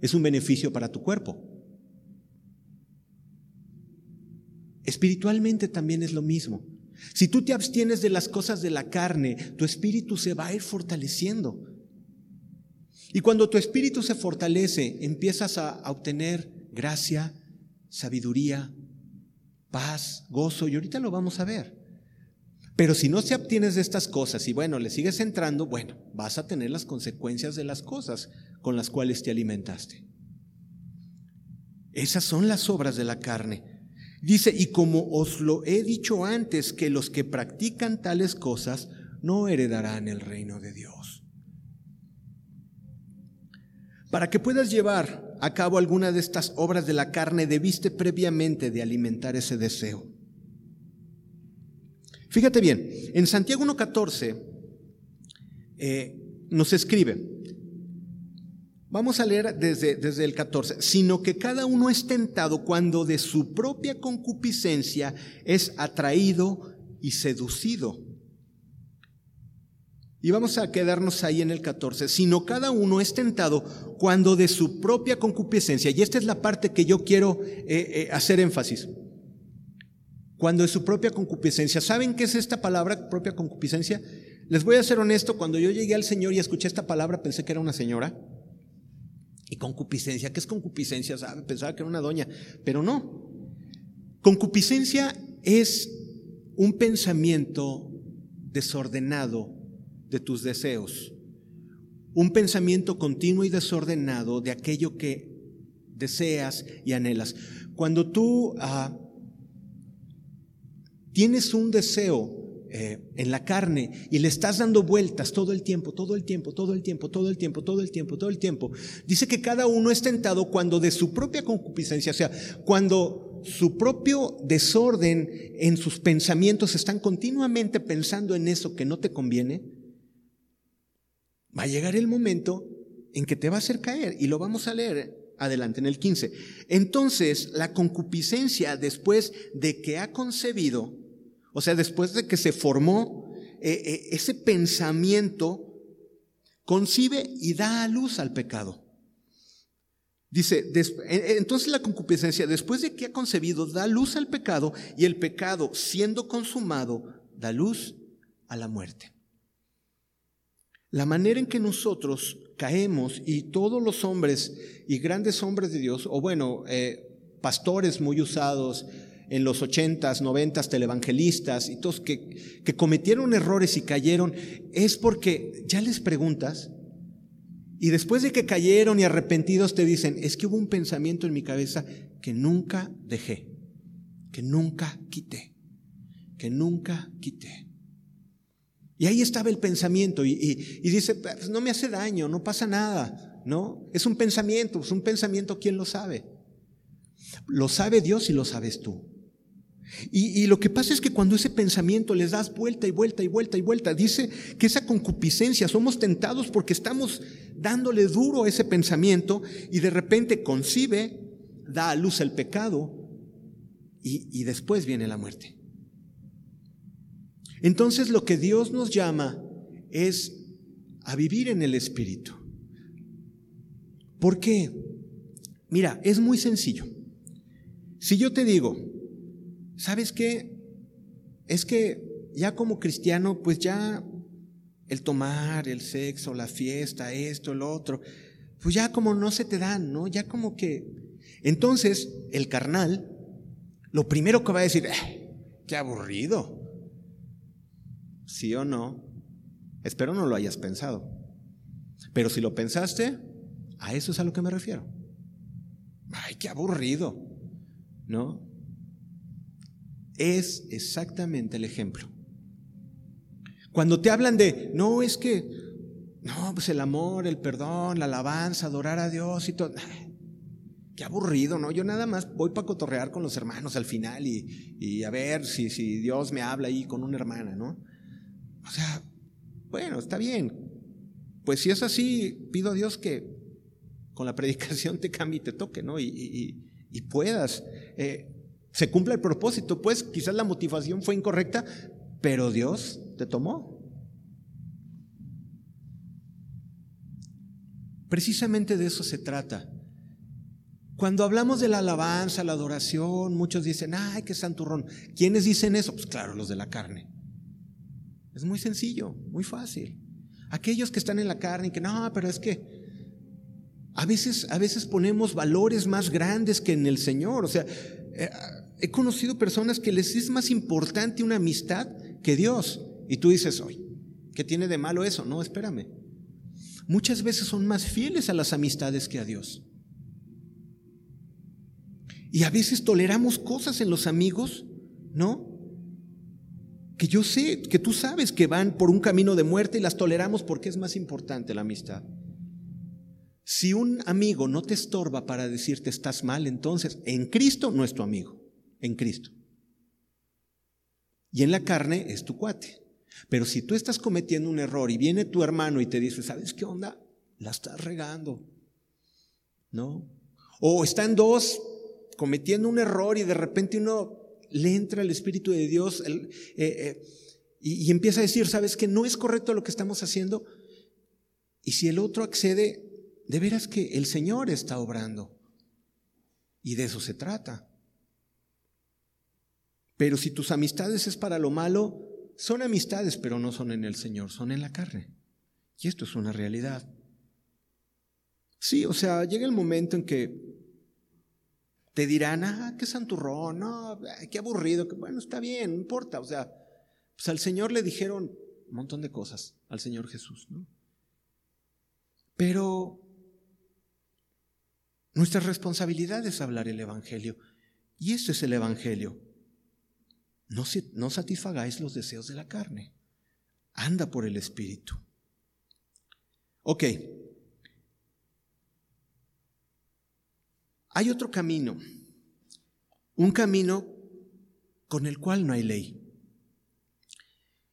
S1: Es un beneficio para tu cuerpo. Espiritualmente también es lo mismo. Si tú te abstienes de las cosas de la carne, tu espíritu se va a ir fortaleciendo. Y cuando tu espíritu se fortalece, empiezas a, obtener gracia, sabiduría, paz, gozo, y ahorita lo vamos a ver. Pero si no se obtienes de estas cosas y bueno, le sigues entrando, bueno, vas a tener las consecuencias de las cosas con las cuales te alimentaste. Esas son las obras de la carne. Dice, y como os lo he dicho antes, que los que practican tales cosas no heredarán el reino de Dios. Para que puedas llevar a cabo alguna de estas obras de la carne, debiste previamente de alimentar ese deseo. Fíjate bien, en Santiago 1.14 eh, nos escribe, vamos a leer desde, desde el 14, sino que cada uno es tentado cuando de su propia concupiscencia es atraído y seducido. Y vamos a quedarnos ahí en el 14, sino cada uno es tentado cuando de su propia concupiscencia, y esta es la parte que yo quiero eh, eh, hacer énfasis, cuando de su propia concupiscencia, ¿saben qué es esta palabra, propia concupiscencia? Les voy a ser honesto, cuando yo llegué al Señor y escuché esta palabra, pensé que era una señora. Y concupiscencia, ¿qué es concupiscencia? ¿Sabe? Pensaba que era una doña, pero no. Concupiscencia es un pensamiento desordenado de tus deseos, un pensamiento continuo y desordenado de aquello que deseas y anhelas. Cuando tú ah, tienes un deseo eh, en la carne y le estás dando vueltas todo el tiempo, todo el tiempo, todo el tiempo, todo el tiempo, todo el tiempo, todo el tiempo, dice que cada uno es tentado cuando de su propia concupiscencia, o sea, cuando su propio desorden en sus pensamientos están continuamente pensando en eso que no te conviene, va a llegar el momento en que te va a hacer caer y lo vamos a leer adelante en el 15. Entonces, la concupiscencia después de que ha concebido, o sea, después de que se formó eh, eh, ese pensamiento, concibe y da a luz al pecado. Dice, entonces la concupiscencia, después de que ha concebido, da luz al pecado y el pecado, siendo consumado, da luz a la muerte. La manera en que nosotros caemos y todos los hombres y grandes hombres de Dios, o bueno, eh, pastores muy usados en los ochentas, noventas, televangelistas y todos que, que cometieron errores y cayeron, es porque ya les preguntas, y después de que cayeron y arrepentidos te dicen, es que hubo un pensamiento en mi cabeza que nunca dejé, que nunca quité, que nunca quité. Y ahí estaba el pensamiento y, dice, pues no me hace daño, no pasa nada, ¿no? Es un pensamiento, es un pensamiento, ¿quién lo sabe? Lo sabe Dios y lo sabes tú. Y, lo que pasa es que cuando ese pensamiento les das vuelta y vuelta y vuelta y vuelta, dice que esa concupiscencia, somos tentados porque estamos dándole duro a ese pensamiento y de repente concibe, da a luz el pecado y, y después viene la muerte. Entonces lo que Dios nos llama es a vivir en el Espíritu. ¿Por qué? Mira, es muy sencillo. Si yo te digo, ¿sabes qué? Es que ya como cristiano, pues ya el tomar, el sexo, la fiesta, esto, lo otro, pues ya como no se te dan, ¿no? Ya como que... Entonces, el carnal, lo primero que va a decir, eh, qué aburrido. ¿Sí o no? Espero no lo hayas pensado. Pero si lo pensaste, a eso es a lo que me refiero. Ay, qué aburrido. ¿No? Es exactamente el ejemplo. Cuando te hablan de, no, es que, no, pues el amor, el perdón, la alabanza, adorar a Dios y todo. Qué aburrido, ¿no? Yo nada más voy para cotorrear con los hermanos al final y, a ver si, si Dios me habla ahí con una hermana, ¿no? O sea, bueno, está bien. Pues si es así, pido a Dios que con la predicación te cambie y te toque, ¿no? Y, puedas. Eh, se cumple el propósito, pues quizás la motivación fue incorrecta, pero Dios te tomó. Precisamente de eso se trata. Cuando hablamos de la alabanza, la adoración, muchos dicen, ay, qué santurrón. ¿Quiénes dicen eso? Pues claro, los de la carne. Es muy sencillo, muy fácil. Aquellos que están en la carne y que no, pero es que a veces, a veces ponemos valores más grandes que en el Señor. O sea, eh, he conocido personas que les es más importante una amistad que Dios. Y tú dices, oye, ¿qué tiene de malo eso? No, espérame. Muchas veces son más fieles a las amistades que a Dios. Y a veces toleramos cosas en los amigos, ¿no? Que yo sé, que tú sabes que van por un camino de muerte y las toleramos porque es más importante la amistad. Si un amigo no te estorba para decirte estás mal, entonces en Cristo no es tu amigo, en Cristo. Y en la carne es tu cuate. Pero si tú estás cometiendo un error y viene tu hermano y te dice, ¿sabes qué onda? La estás regando. ¿No? O están dos cometiendo un error y de repente uno le entra el Espíritu de Dios eh, eh, y, y empieza a decir, ¿sabes que no es correcto lo que estamos haciendo? Y si el otro accede, de veras que el Señor está obrando. Y de eso se trata. Pero si tus amistades es para lo malo, son amistades, pero no son en el Señor, son en la carne. Y esto es una realidad. Sí, o sea, llega el momento en que te dirán, ah, qué santurrón, no, qué aburrido, que bueno, está bien, no importa. O sea, pues al Señor le dijeron un montón de cosas, al Señor Jesús, ¿no? Pero nuestra responsabilidad es hablar el Evangelio. Y esto es el Evangelio. No, satisfagáis los deseos de la carne. Anda por el Espíritu. Ok. Hay otro camino. Un camino con el cual no hay ley.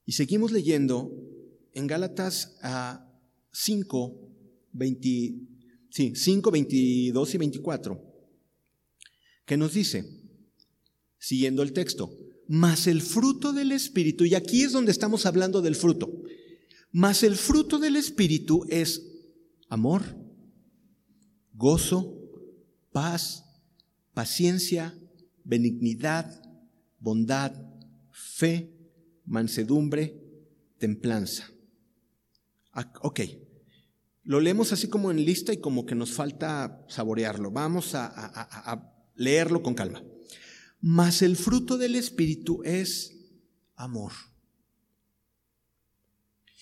S1: Y seguimos leyendo en Gálatas a 5, 5, 22 y 24, que nos dice, siguiendo el texto, mas el fruto del Espíritu, y aquí es donde estamos hablando del fruto, mas el fruto del Espíritu es amor, gozo, paz, paciencia, benignidad, bondad, fe, mansedumbre, templanza. Ah, ok, lo leemos así como en lista y como que nos falta saborearlo. Vamos a, leerlo con calma. Mas el fruto del Espíritu es amor.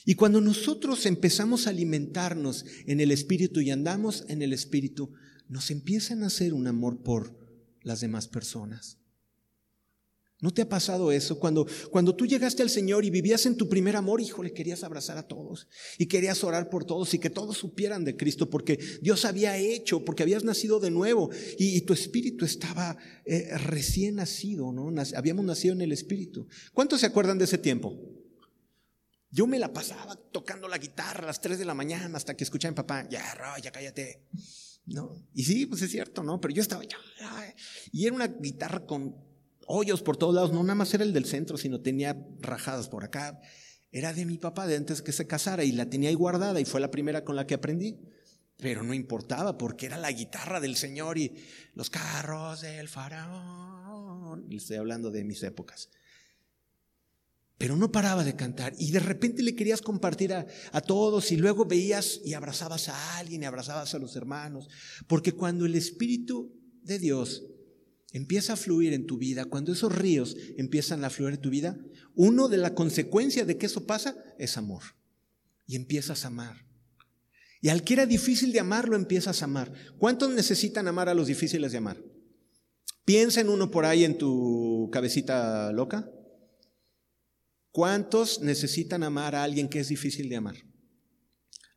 S1: Y cuando nosotros empezamos a alimentarnos en el Espíritu y andamos en el Espíritu, nos empieza a nacer un amor por las demás personas. ¿No te ha pasado eso? Cuando, cuando tú llegaste al Señor y vivías en tu primer amor, híjole, querías abrazar a todos y querías orar por todos y que todos supieran de Cristo porque Dios había hecho, porque habías nacido de nuevo y, tu espíritu estaba eh, recién nacido, ¿no? habíamos nacido en el espíritu. ¿Cuántos se acuerdan de ese tiempo? Yo me la pasaba tocando la guitarra a las 3 de la mañana hasta que escuché a mi papá, ya, ya cállate. ¿No? Y sí, pues es cierto, ¿no? Pero yo estaba, ya, y era una guitarra con hoyos por todos lados, no nada más era el del centro, sino tenía rajadas por acá. Era de mi papá de antes que se casara y la tenía ahí guardada y fue la primera con la que aprendí. Pero no importaba porque era la guitarra del Señor y los carros del faraón. Estoy hablando de mis épocas. Pero no paraba de cantar y de repente le querías compartir a, a, todos y luego veías y abrazabas a alguien y abrazabas a los hermanos. Porque cuando el Espíritu de Dios empieza a fluir en tu vida, cuando esos ríos empiezan a fluir en tu vida, uno de la consecuencia de que eso pasa es amor. Y empiezas a amar. Y al que era difícil de amar, lo empiezas a amar. ¿Cuántos necesitan amar a los difíciles de amar? Piensa en uno por ahí en tu cabecita loca. ¿Cuántos necesitan amar a alguien que es difícil de amar?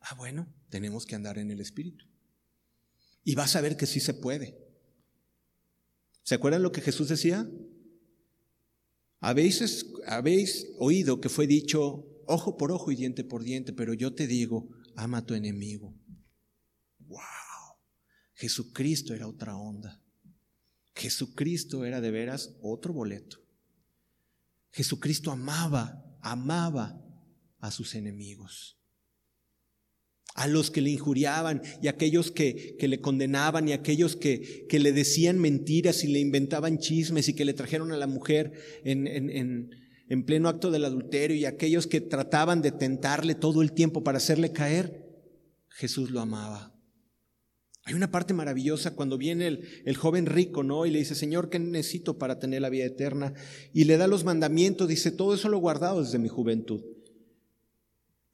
S1: Ah, bueno, tenemos que andar en el Espíritu. Y vas a ver que sí se puede. ¿Se acuerdan lo que Jesús decía? Habéis, oído que fue dicho ojo por ojo y diente por diente, pero yo te digo, ama a tu enemigo. ¡Wow! Jesucristo era otra onda. Jesucristo era de veras otro boleto. Jesucristo amaba, amaba a sus enemigos a los que le injuriaban y a aquellos que, le condenaban y a aquellos que, que, le decían mentiras y le inventaban chismes y que le trajeron a la mujer en, en, en pleno acto del adulterio y aquellos que trataban de tentarle todo el tiempo para hacerle caer, Jesús lo amaba. Hay una parte maravillosa cuando viene el, el, joven rico, ¿no? Y le dice, Señor, ¿qué necesito para tener la vida eterna? Y le da los mandamientos, dice, todo eso lo he guardado desde mi juventud.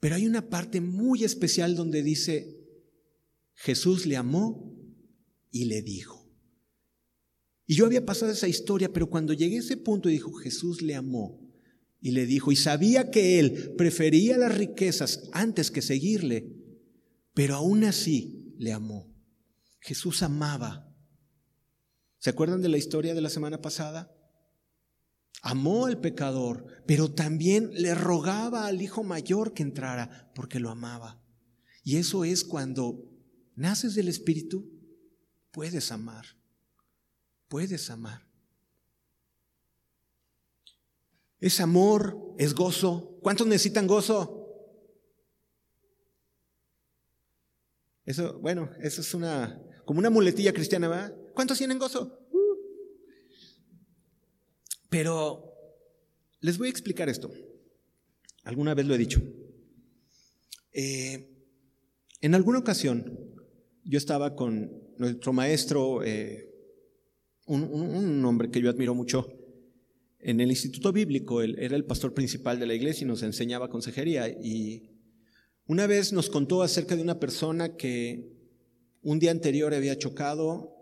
S1: Pero hay una parte muy especial donde dice, Jesús le amó y le dijo. Y yo había pasado esa historia, pero cuando llegué a ese punto y dijo, Jesús le amó y le dijo, y sabía que él prefería las riquezas antes que seguirle, pero aún así le amó. Jesús amaba. ¿Se acuerdan de la historia de la semana pasada? Amó al pecador, pero también le rogaba al hijo mayor que entrara porque lo amaba. Y eso es cuando naces del Espíritu, puedes amar, puedes amar. Es amor, es gozo. ¿Cuántos necesitan gozo? Eso, bueno, eso es una, como una muletilla cristiana, ¿verdad? ¿Cuántos tienen gozo? Pero les voy a explicar esto. Alguna vez lo he dicho. Eh, en alguna ocasión yo estaba con nuestro maestro, eh, un, hombre que yo admiro mucho, en el Instituto Bíblico. Él era el pastor principal de la iglesia y nos enseñaba consejería. Y una vez nos contó acerca de una persona que un día anterior había chocado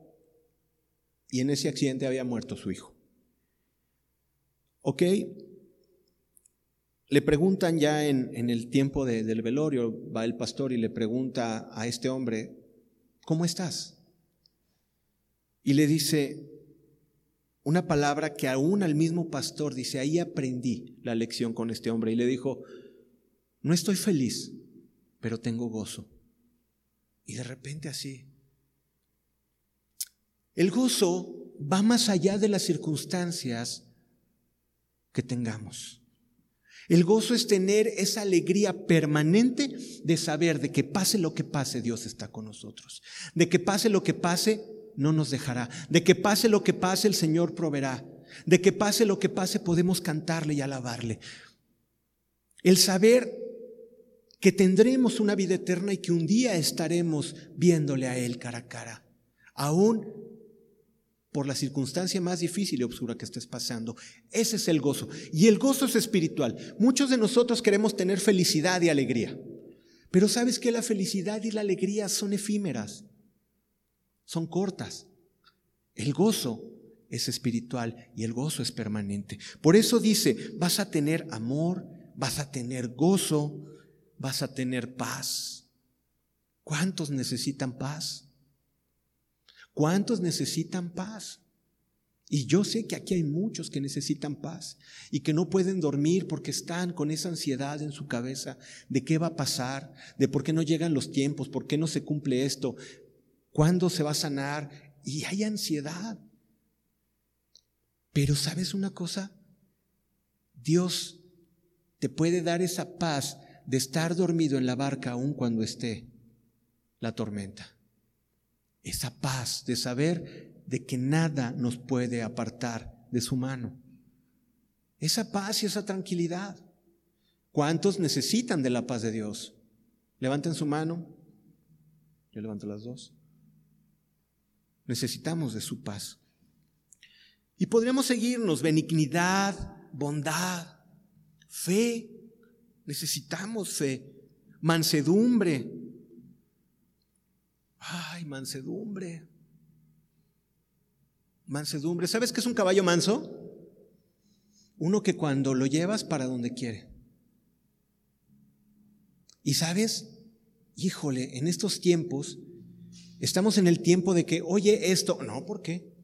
S1: y en ese accidente había muerto su hijo. ¿Ok? Le preguntan ya en, el tiempo del velorio, va el pastor y le pregunta a este hombre, ¿cómo estás? Y le dice una palabra que aún al mismo pastor dice, ahí aprendí la lección con este hombre. Y le dijo, no estoy feliz, pero tengo gozo. Y de repente así. El gozo va más allá de las circunstancias que tengamos. El gozo es tener esa alegría permanente de saber de que pase lo que pase, Dios está con nosotros. De que pase lo que pase, no nos dejará. De que pase lo que pase, el Señor proveerá. De que pase lo que pase, podemos cantarle y alabarle. El saber que tendremos una vida eterna y que un día estaremos viéndole a Él cara a cara. Aún por la circunstancia más difícil y oscura que estés pasando. Ese es el gozo. Y el gozo es espiritual. Muchos de nosotros queremos tener felicidad y alegría. Pero sabes que la felicidad y la alegría son efímeras, son cortas. El gozo es espiritual y el gozo es permanente. Por eso dice, vas a tener amor, vas a tener gozo, vas a tener paz. ¿Cuántos necesitan paz? ¿Cuántos necesitan paz? Y yo sé que aquí hay muchos que necesitan paz y que no pueden dormir porque están con esa ansiedad en su cabeza de qué va a pasar, de por qué no llegan los tiempos, por qué no se cumple esto, cuándo se va a sanar. Y hay ansiedad. Pero sabes una cosa, Dios te puede dar esa paz de estar dormido en la barca aun cuando esté la tormenta esa paz de saber de que nada nos puede apartar de su mano. Esa paz y esa tranquilidad. ¿Cuántos necesitan de la paz de Dios? Levanten su mano. Yo levanto las dos. Necesitamos de su paz. Y podríamos seguirnos, benignidad, bondad, fe. Necesitamos fe, mansedumbre, Ay, mansedumbre. Mansedumbre. ¿Sabes qué es un caballo manso? Uno que cuando lo llevas para donde quiere. Y sabes, híjole, en estos tiempos, estamos en el tiempo de que, oye, esto, no, ¿por qué?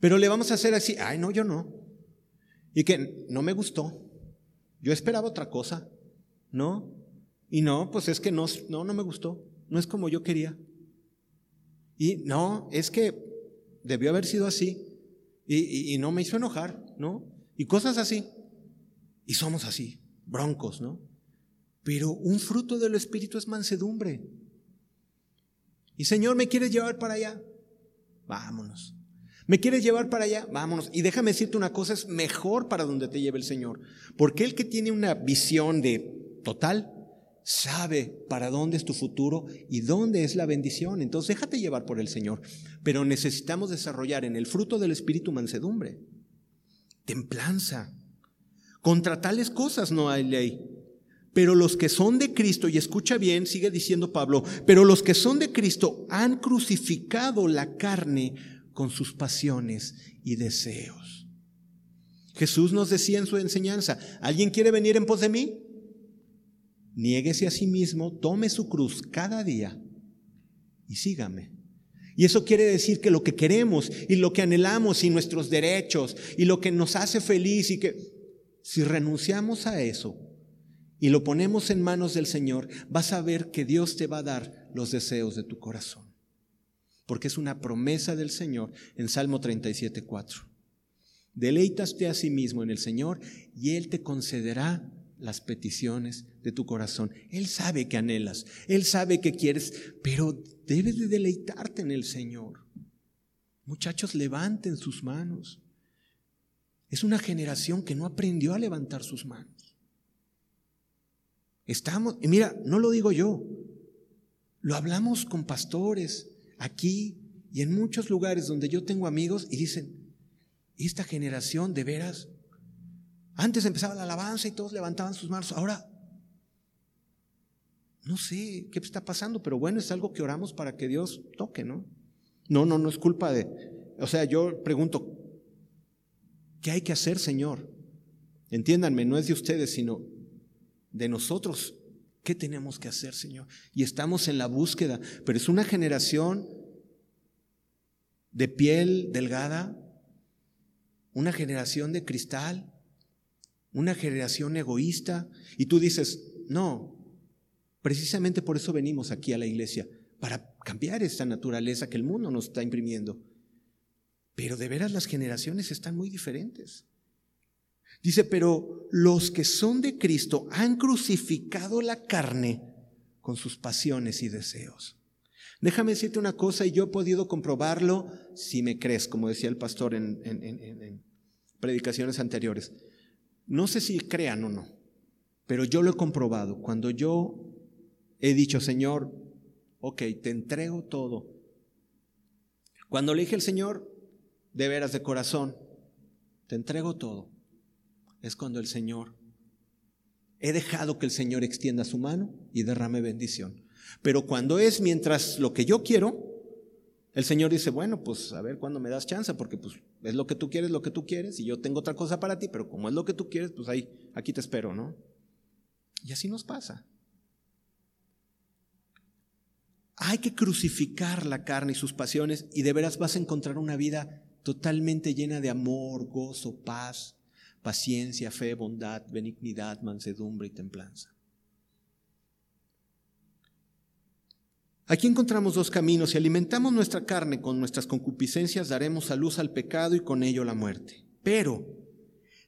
S1: Pero le vamos a hacer así, ay, no, yo no. Y que no me gustó. Yo esperaba otra cosa, ¿no? Y no, pues es que no, no, no me gustó. No es como yo quería. Y no, es que debió haber sido así. Y, no me hizo enojar, ¿no? Y cosas así. Y somos así, broncos, ¿no? Pero un fruto del Espíritu es mansedumbre. Y Señor, ¿me quieres llevar para allá? Vámonos. ¿Me quieres llevar para allá? Vámonos. Y déjame decirte una cosa, es mejor para donde te lleve el Señor. Porque el que tiene una visión de total, sabe para dónde es tu futuro y dónde es la bendición. Entonces déjate llevar por el Señor. Pero necesitamos desarrollar en el fruto del Espíritu mansedumbre, templanza. Contra tales cosas no hay ley. Pero los que son de Cristo, y escucha bien, sigue diciendo Pablo, pero los que son de Cristo han crucificado la carne con sus pasiones y deseos. Jesús nos decía en su enseñanza, ¿alguien quiere venir en pos de mí? Niéguese a sí mismo, tome su cruz cada día y sígame. Y eso quiere decir que lo que queremos y lo que anhelamos y nuestros derechos y lo que nos hace feliz y que si renunciamos a eso y lo ponemos en manos del Señor, vas a ver que Dios te va a dar los deseos de tu corazón. Porque es una promesa del Señor en Salmo 37, 4. Deleítaste a sí mismo en el Señor y Él te concederá las peticiones de tu corazón. Él sabe que anhelas, Él sabe que quieres, pero debes de deleitarte en el Señor. Muchachos, levanten sus manos. Es una generación que no aprendió a levantar sus manos. Estamos, y mira, no lo digo yo, lo hablamos con pastores aquí y en muchos lugares donde yo tengo amigos y dicen, esta generación de veras, antes empezaba la alabanza y todos levantaban sus manos, ahora no sé qué está pasando, pero bueno, es algo que oramos para que Dios toque, ¿no? No, no, no es culpa de, o sea, yo pregunto, ¿qué hay que hacer, Señor? Entiéndanme, no es de ustedes, sino de nosotros. ¿Qué tenemos que hacer, Señor? Y estamos en la búsqueda, pero es una generación de piel delgada, una generación de cristal, una generación egoísta. Y tú dices, no, precisamente por eso venimos aquí a la iglesia, para cambiar esta naturaleza que el mundo nos está imprimiendo. Pero de veras las generaciones están muy diferentes. Dice, pero los que son de Cristo han crucificado la carne con sus pasiones y deseos. Déjame decirte una cosa y yo he podido comprobarlo si me crees, como decía el pastor en, en, predicaciones anteriores. No sé si crean o no, pero yo lo he comprobado. Cuando yo he dicho, Señor, ok, te entrego todo. Cuando le dije al Señor, de veras de corazón, te entrego todo, es cuando el Señor, he dejado que el Señor extienda su mano y derrame bendición. Pero cuando es mientras lo que yo quiero, el Señor dice, bueno, pues a ver cuándo me das chance, porque pues es lo que tú quieres, lo que tú quieres, y yo tengo otra cosa para ti, pero como es lo que tú quieres, pues ahí, aquí te espero, ¿no? Y así nos pasa. Hay que crucificar la carne y sus pasiones y de veras vas a encontrar una vida totalmente llena de amor, gozo, paz, paciencia, fe, bondad, benignidad, mansedumbre y templanza. Aquí encontramos dos caminos. Si alimentamos nuestra carne con nuestras concupiscencias, daremos a luz al pecado y con ello la muerte. Pero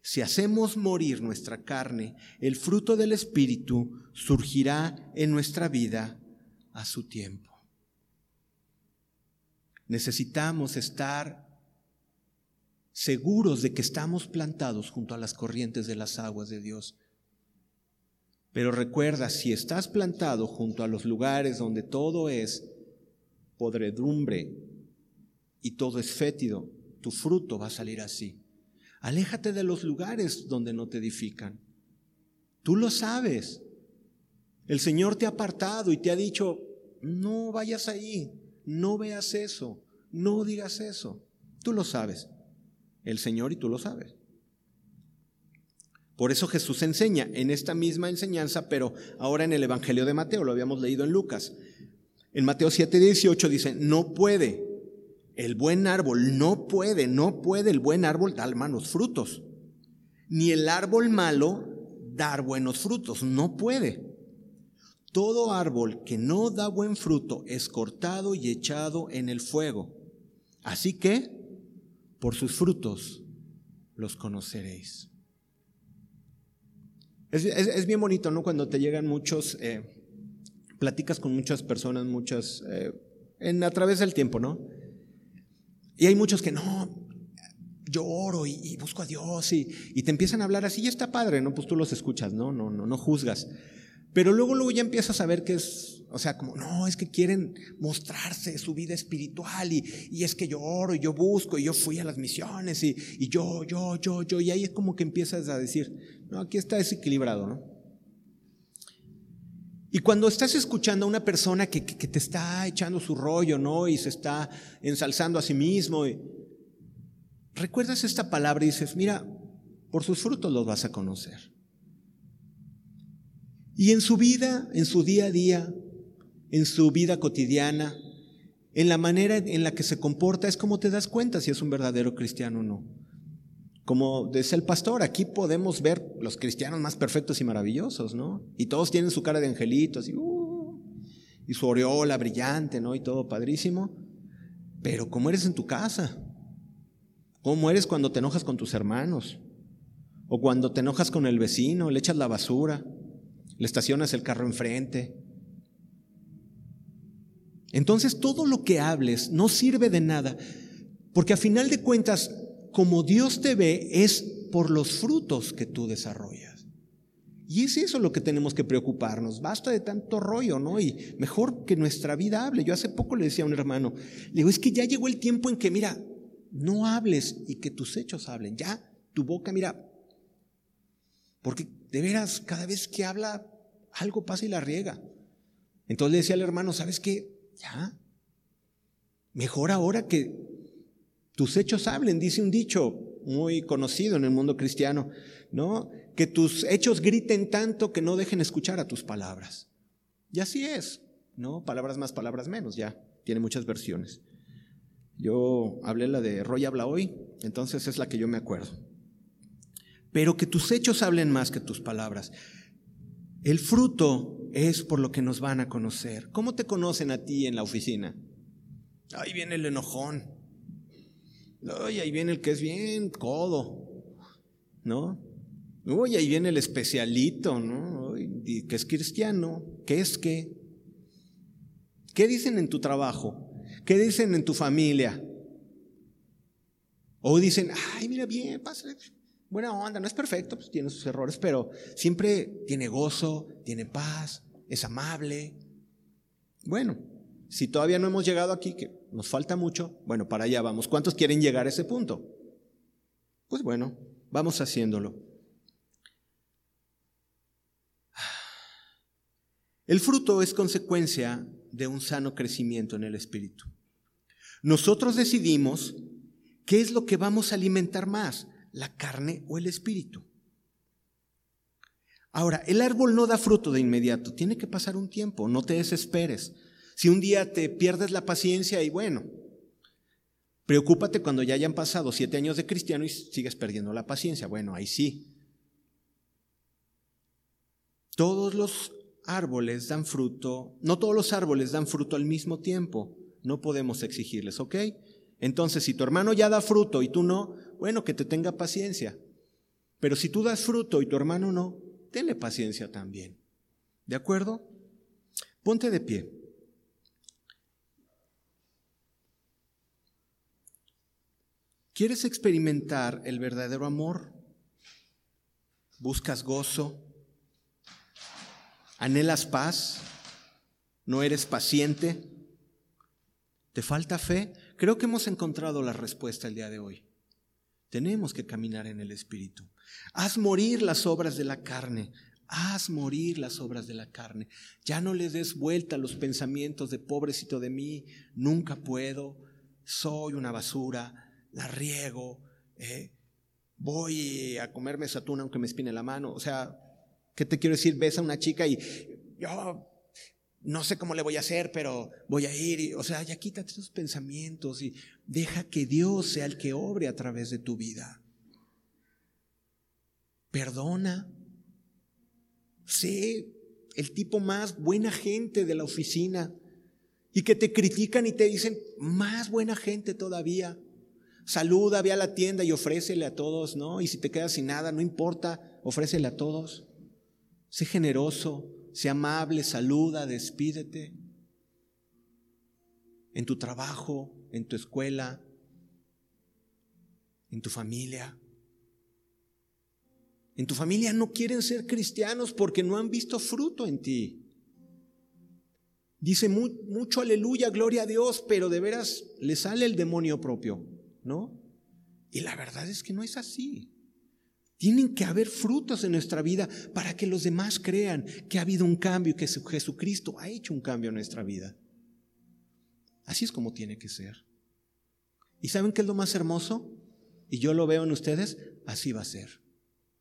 S1: si hacemos morir nuestra carne, el fruto del Espíritu surgirá en nuestra vida a su tiempo. Necesitamos estar seguros de que estamos plantados junto a las corrientes de las aguas de Dios pero recuerda, si estás plantado junto a los lugares donde todo es podredumbre y todo es fétido, tu fruto va a salir así. Aléjate de los lugares donde no te edifican. Tú lo sabes. El Señor te ha apartado y te ha dicho, no vayas ahí, no veas eso, no digas eso. Tú lo sabes. El Señor y tú lo sabes. Por eso Jesús enseña en esta misma enseñanza, pero ahora en el Evangelio de Mateo, lo habíamos leído en Lucas. En Mateo 7, 18 dice, no puede el buen árbol, no puede, no puede el buen árbol dar malos frutos, ni el árbol malo dar buenos frutos, no puede. Todo árbol que no da buen fruto es cortado y echado en el fuego. Así que, por sus frutos los conoceréis. Es, bien bonito, ¿no? Cuando te llegan muchos, eh, platicas con muchas personas, muchas, eh, en, a través del tiempo, ¿no? Y hay muchos que no, yo oro y, busco a Dios y, y, te empiezan a hablar así y está padre, ¿no? Pues tú los escuchas, ¿no? No, no, no juzgas. Pero luego, luego ya empiezas a ver que es, o sea, como, no, es que quieren mostrarse su vida espiritual y, y es que yo oro y yo busco y yo fui a las misiones y, y yo, yo, yo, yo, y ahí es como que empiezas a decir, no, aquí está desequilibrado, ¿no? Y cuando estás escuchando a una persona que, que, te está echando su rollo, ¿no? Y se está ensalzando a sí mismo, recuerdas esta palabra y dices, mira, por sus frutos los vas a conocer. Y en su vida, en su día a día, en su vida cotidiana, en la manera en la que se comporta es como te das cuenta si es un verdadero cristiano o no. Como dice el pastor, aquí podemos ver los cristianos más perfectos y maravillosos, ¿no? Y todos tienen su cara de angelitos y, uh, y su aureola brillante, ¿no? Y todo padrísimo. Pero ¿cómo eres en tu casa? ¿Cómo eres cuando te enojas con tus hermanos? O cuando te enojas con el vecino, le echas la basura, le estacionas el carro enfrente. Entonces todo lo que hables no sirve de nada, porque a final de cuentas, como Dios te ve, es por los frutos que tú desarrollas. Y es eso lo que tenemos que preocuparnos. Basta de tanto rollo, ¿no? Y mejor que nuestra vida hable. Yo hace poco le decía a un hermano, le digo, es que ya llegó el tiempo en que, mira, no hables y que tus hechos hablen. Ya, tu boca, mira, porque de veras, cada vez que habla, algo pasa y la riega. Entonces le decía al hermano, ¿sabes qué? Ya. Mejor ahora que tus hechos hablen, dice un dicho muy conocido en el mundo cristiano, ¿no? Que tus hechos griten tanto que no dejen escuchar a tus palabras. Y así es, ¿no? Palabras más, palabras menos, ya. Tiene muchas versiones. Yo hablé la de Roy habla hoy, entonces es la que yo me acuerdo pero que tus hechos hablen más que tus palabras. El fruto es por lo que nos van a conocer. ¿Cómo te conocen a ti en la oficina? Ahí viene el enojón. Ay, ahí viene el que es bien codo. ¿No? Uy, ahí viene el especialito, ¿no? Que es cristiano. ¿Qué es qué? ¿Qué dicen en tu trabajo? ¿Qué dicen en tu familia? O dicen, ay, mira bien, pásale, buena onda, no es perfecto, pues tiene sus errores, pero siempre tiene gozo, tiene paz, es amable. Bueno, si todavía no hemos llegado aquí, que nos falta mucho, bueno, para allá vamos. ¿Cuántos quieren llegar a ese punto? Pues bueno, vamos haciéndolo. El fruto es consecuencia de un sano crecimiento en el espíritu. Nosotros decidimos qué es lo que vamos a alimentar más, la carne o el espíritu. Ahora, el árbol no da fruto de inmediato, tiene que pasar un tiempo, no te desesperes. Si un día te pierdes la paciencia y bueno, preocúpate cuando ya hayan pasado siete años de cristiano y sigues perdiendo la paciencia. Bueno, ahí sí. Todos los árboles dan fruto, no todos los árboles dan fruto al mismo tiempo, no podemos exigirles, ¿ok? Entonces, si tu hermano ya da fruto y tú no, bueno, que te tenga paciencia. Pero si tú das fruto y tu hermano no, tenle paciencia también. ¿De acuerdo? Ponte de pie. ¿Quieres experimentar el verdadero amor? ¿Buscas gozo? ¿Anhelas paz? ¿No eres paciente? ¿Te falta fe? Creo que hemos encontrado la respuesta el día de hoy. Tenemos que caminar en el Espíritu. Haz morir las obras de la carne. Haz morir las obras de la carne. Ya no le des vuelta a los pensamientos de pobrecito de mí, nunca puedo, soy una basura, la riego, ¿eh? voy a comerme esa tuna aunque me espine la mano. O sea, ¿qué te quiero decir? Ves a una chica y yo no sé cómo le voy a hacer, pero voy a ir. o sea, ya quítate esos pensamientos y deja que Dios sea el que obre a través de tu vida. Perdona. Sé el tipo más buena gente de la oficina y que te critican y te dicen más buena gente todavía. Saluda, ve a la tienda y ofrécele a todos, ¿no? Y si te quedas sin nada, no importa, ofrécele a todos. Sé generoso, sea amable, saluda, despídete. En tu trabajo, en tu escuela, en tu familia. En tu familia no quieren ser cristianos porque no han visto fruto en ti. Dice mucho aleluya, gloria a Dios, pero de veras le sale el demonio propio, ¿no? Y la verdad es que no es así. Tienen que haber frutos en nuestra vida para que los demás crean que ha habido un cambio y que Jesucristo ha hecho un cambio en nuestra vida. Así es como tiene que ser. ¿Y saben qué es lo más hermoso? Y yo lo veo en ustedes, así va a ser.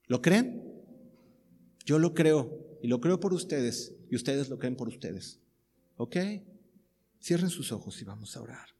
S1: ¿Lo creen? Yo lo creo y lo creo por ustedes y ustedes lo creen por ustedes. ¿Ok? Cierren sus ojos y vamos a orar.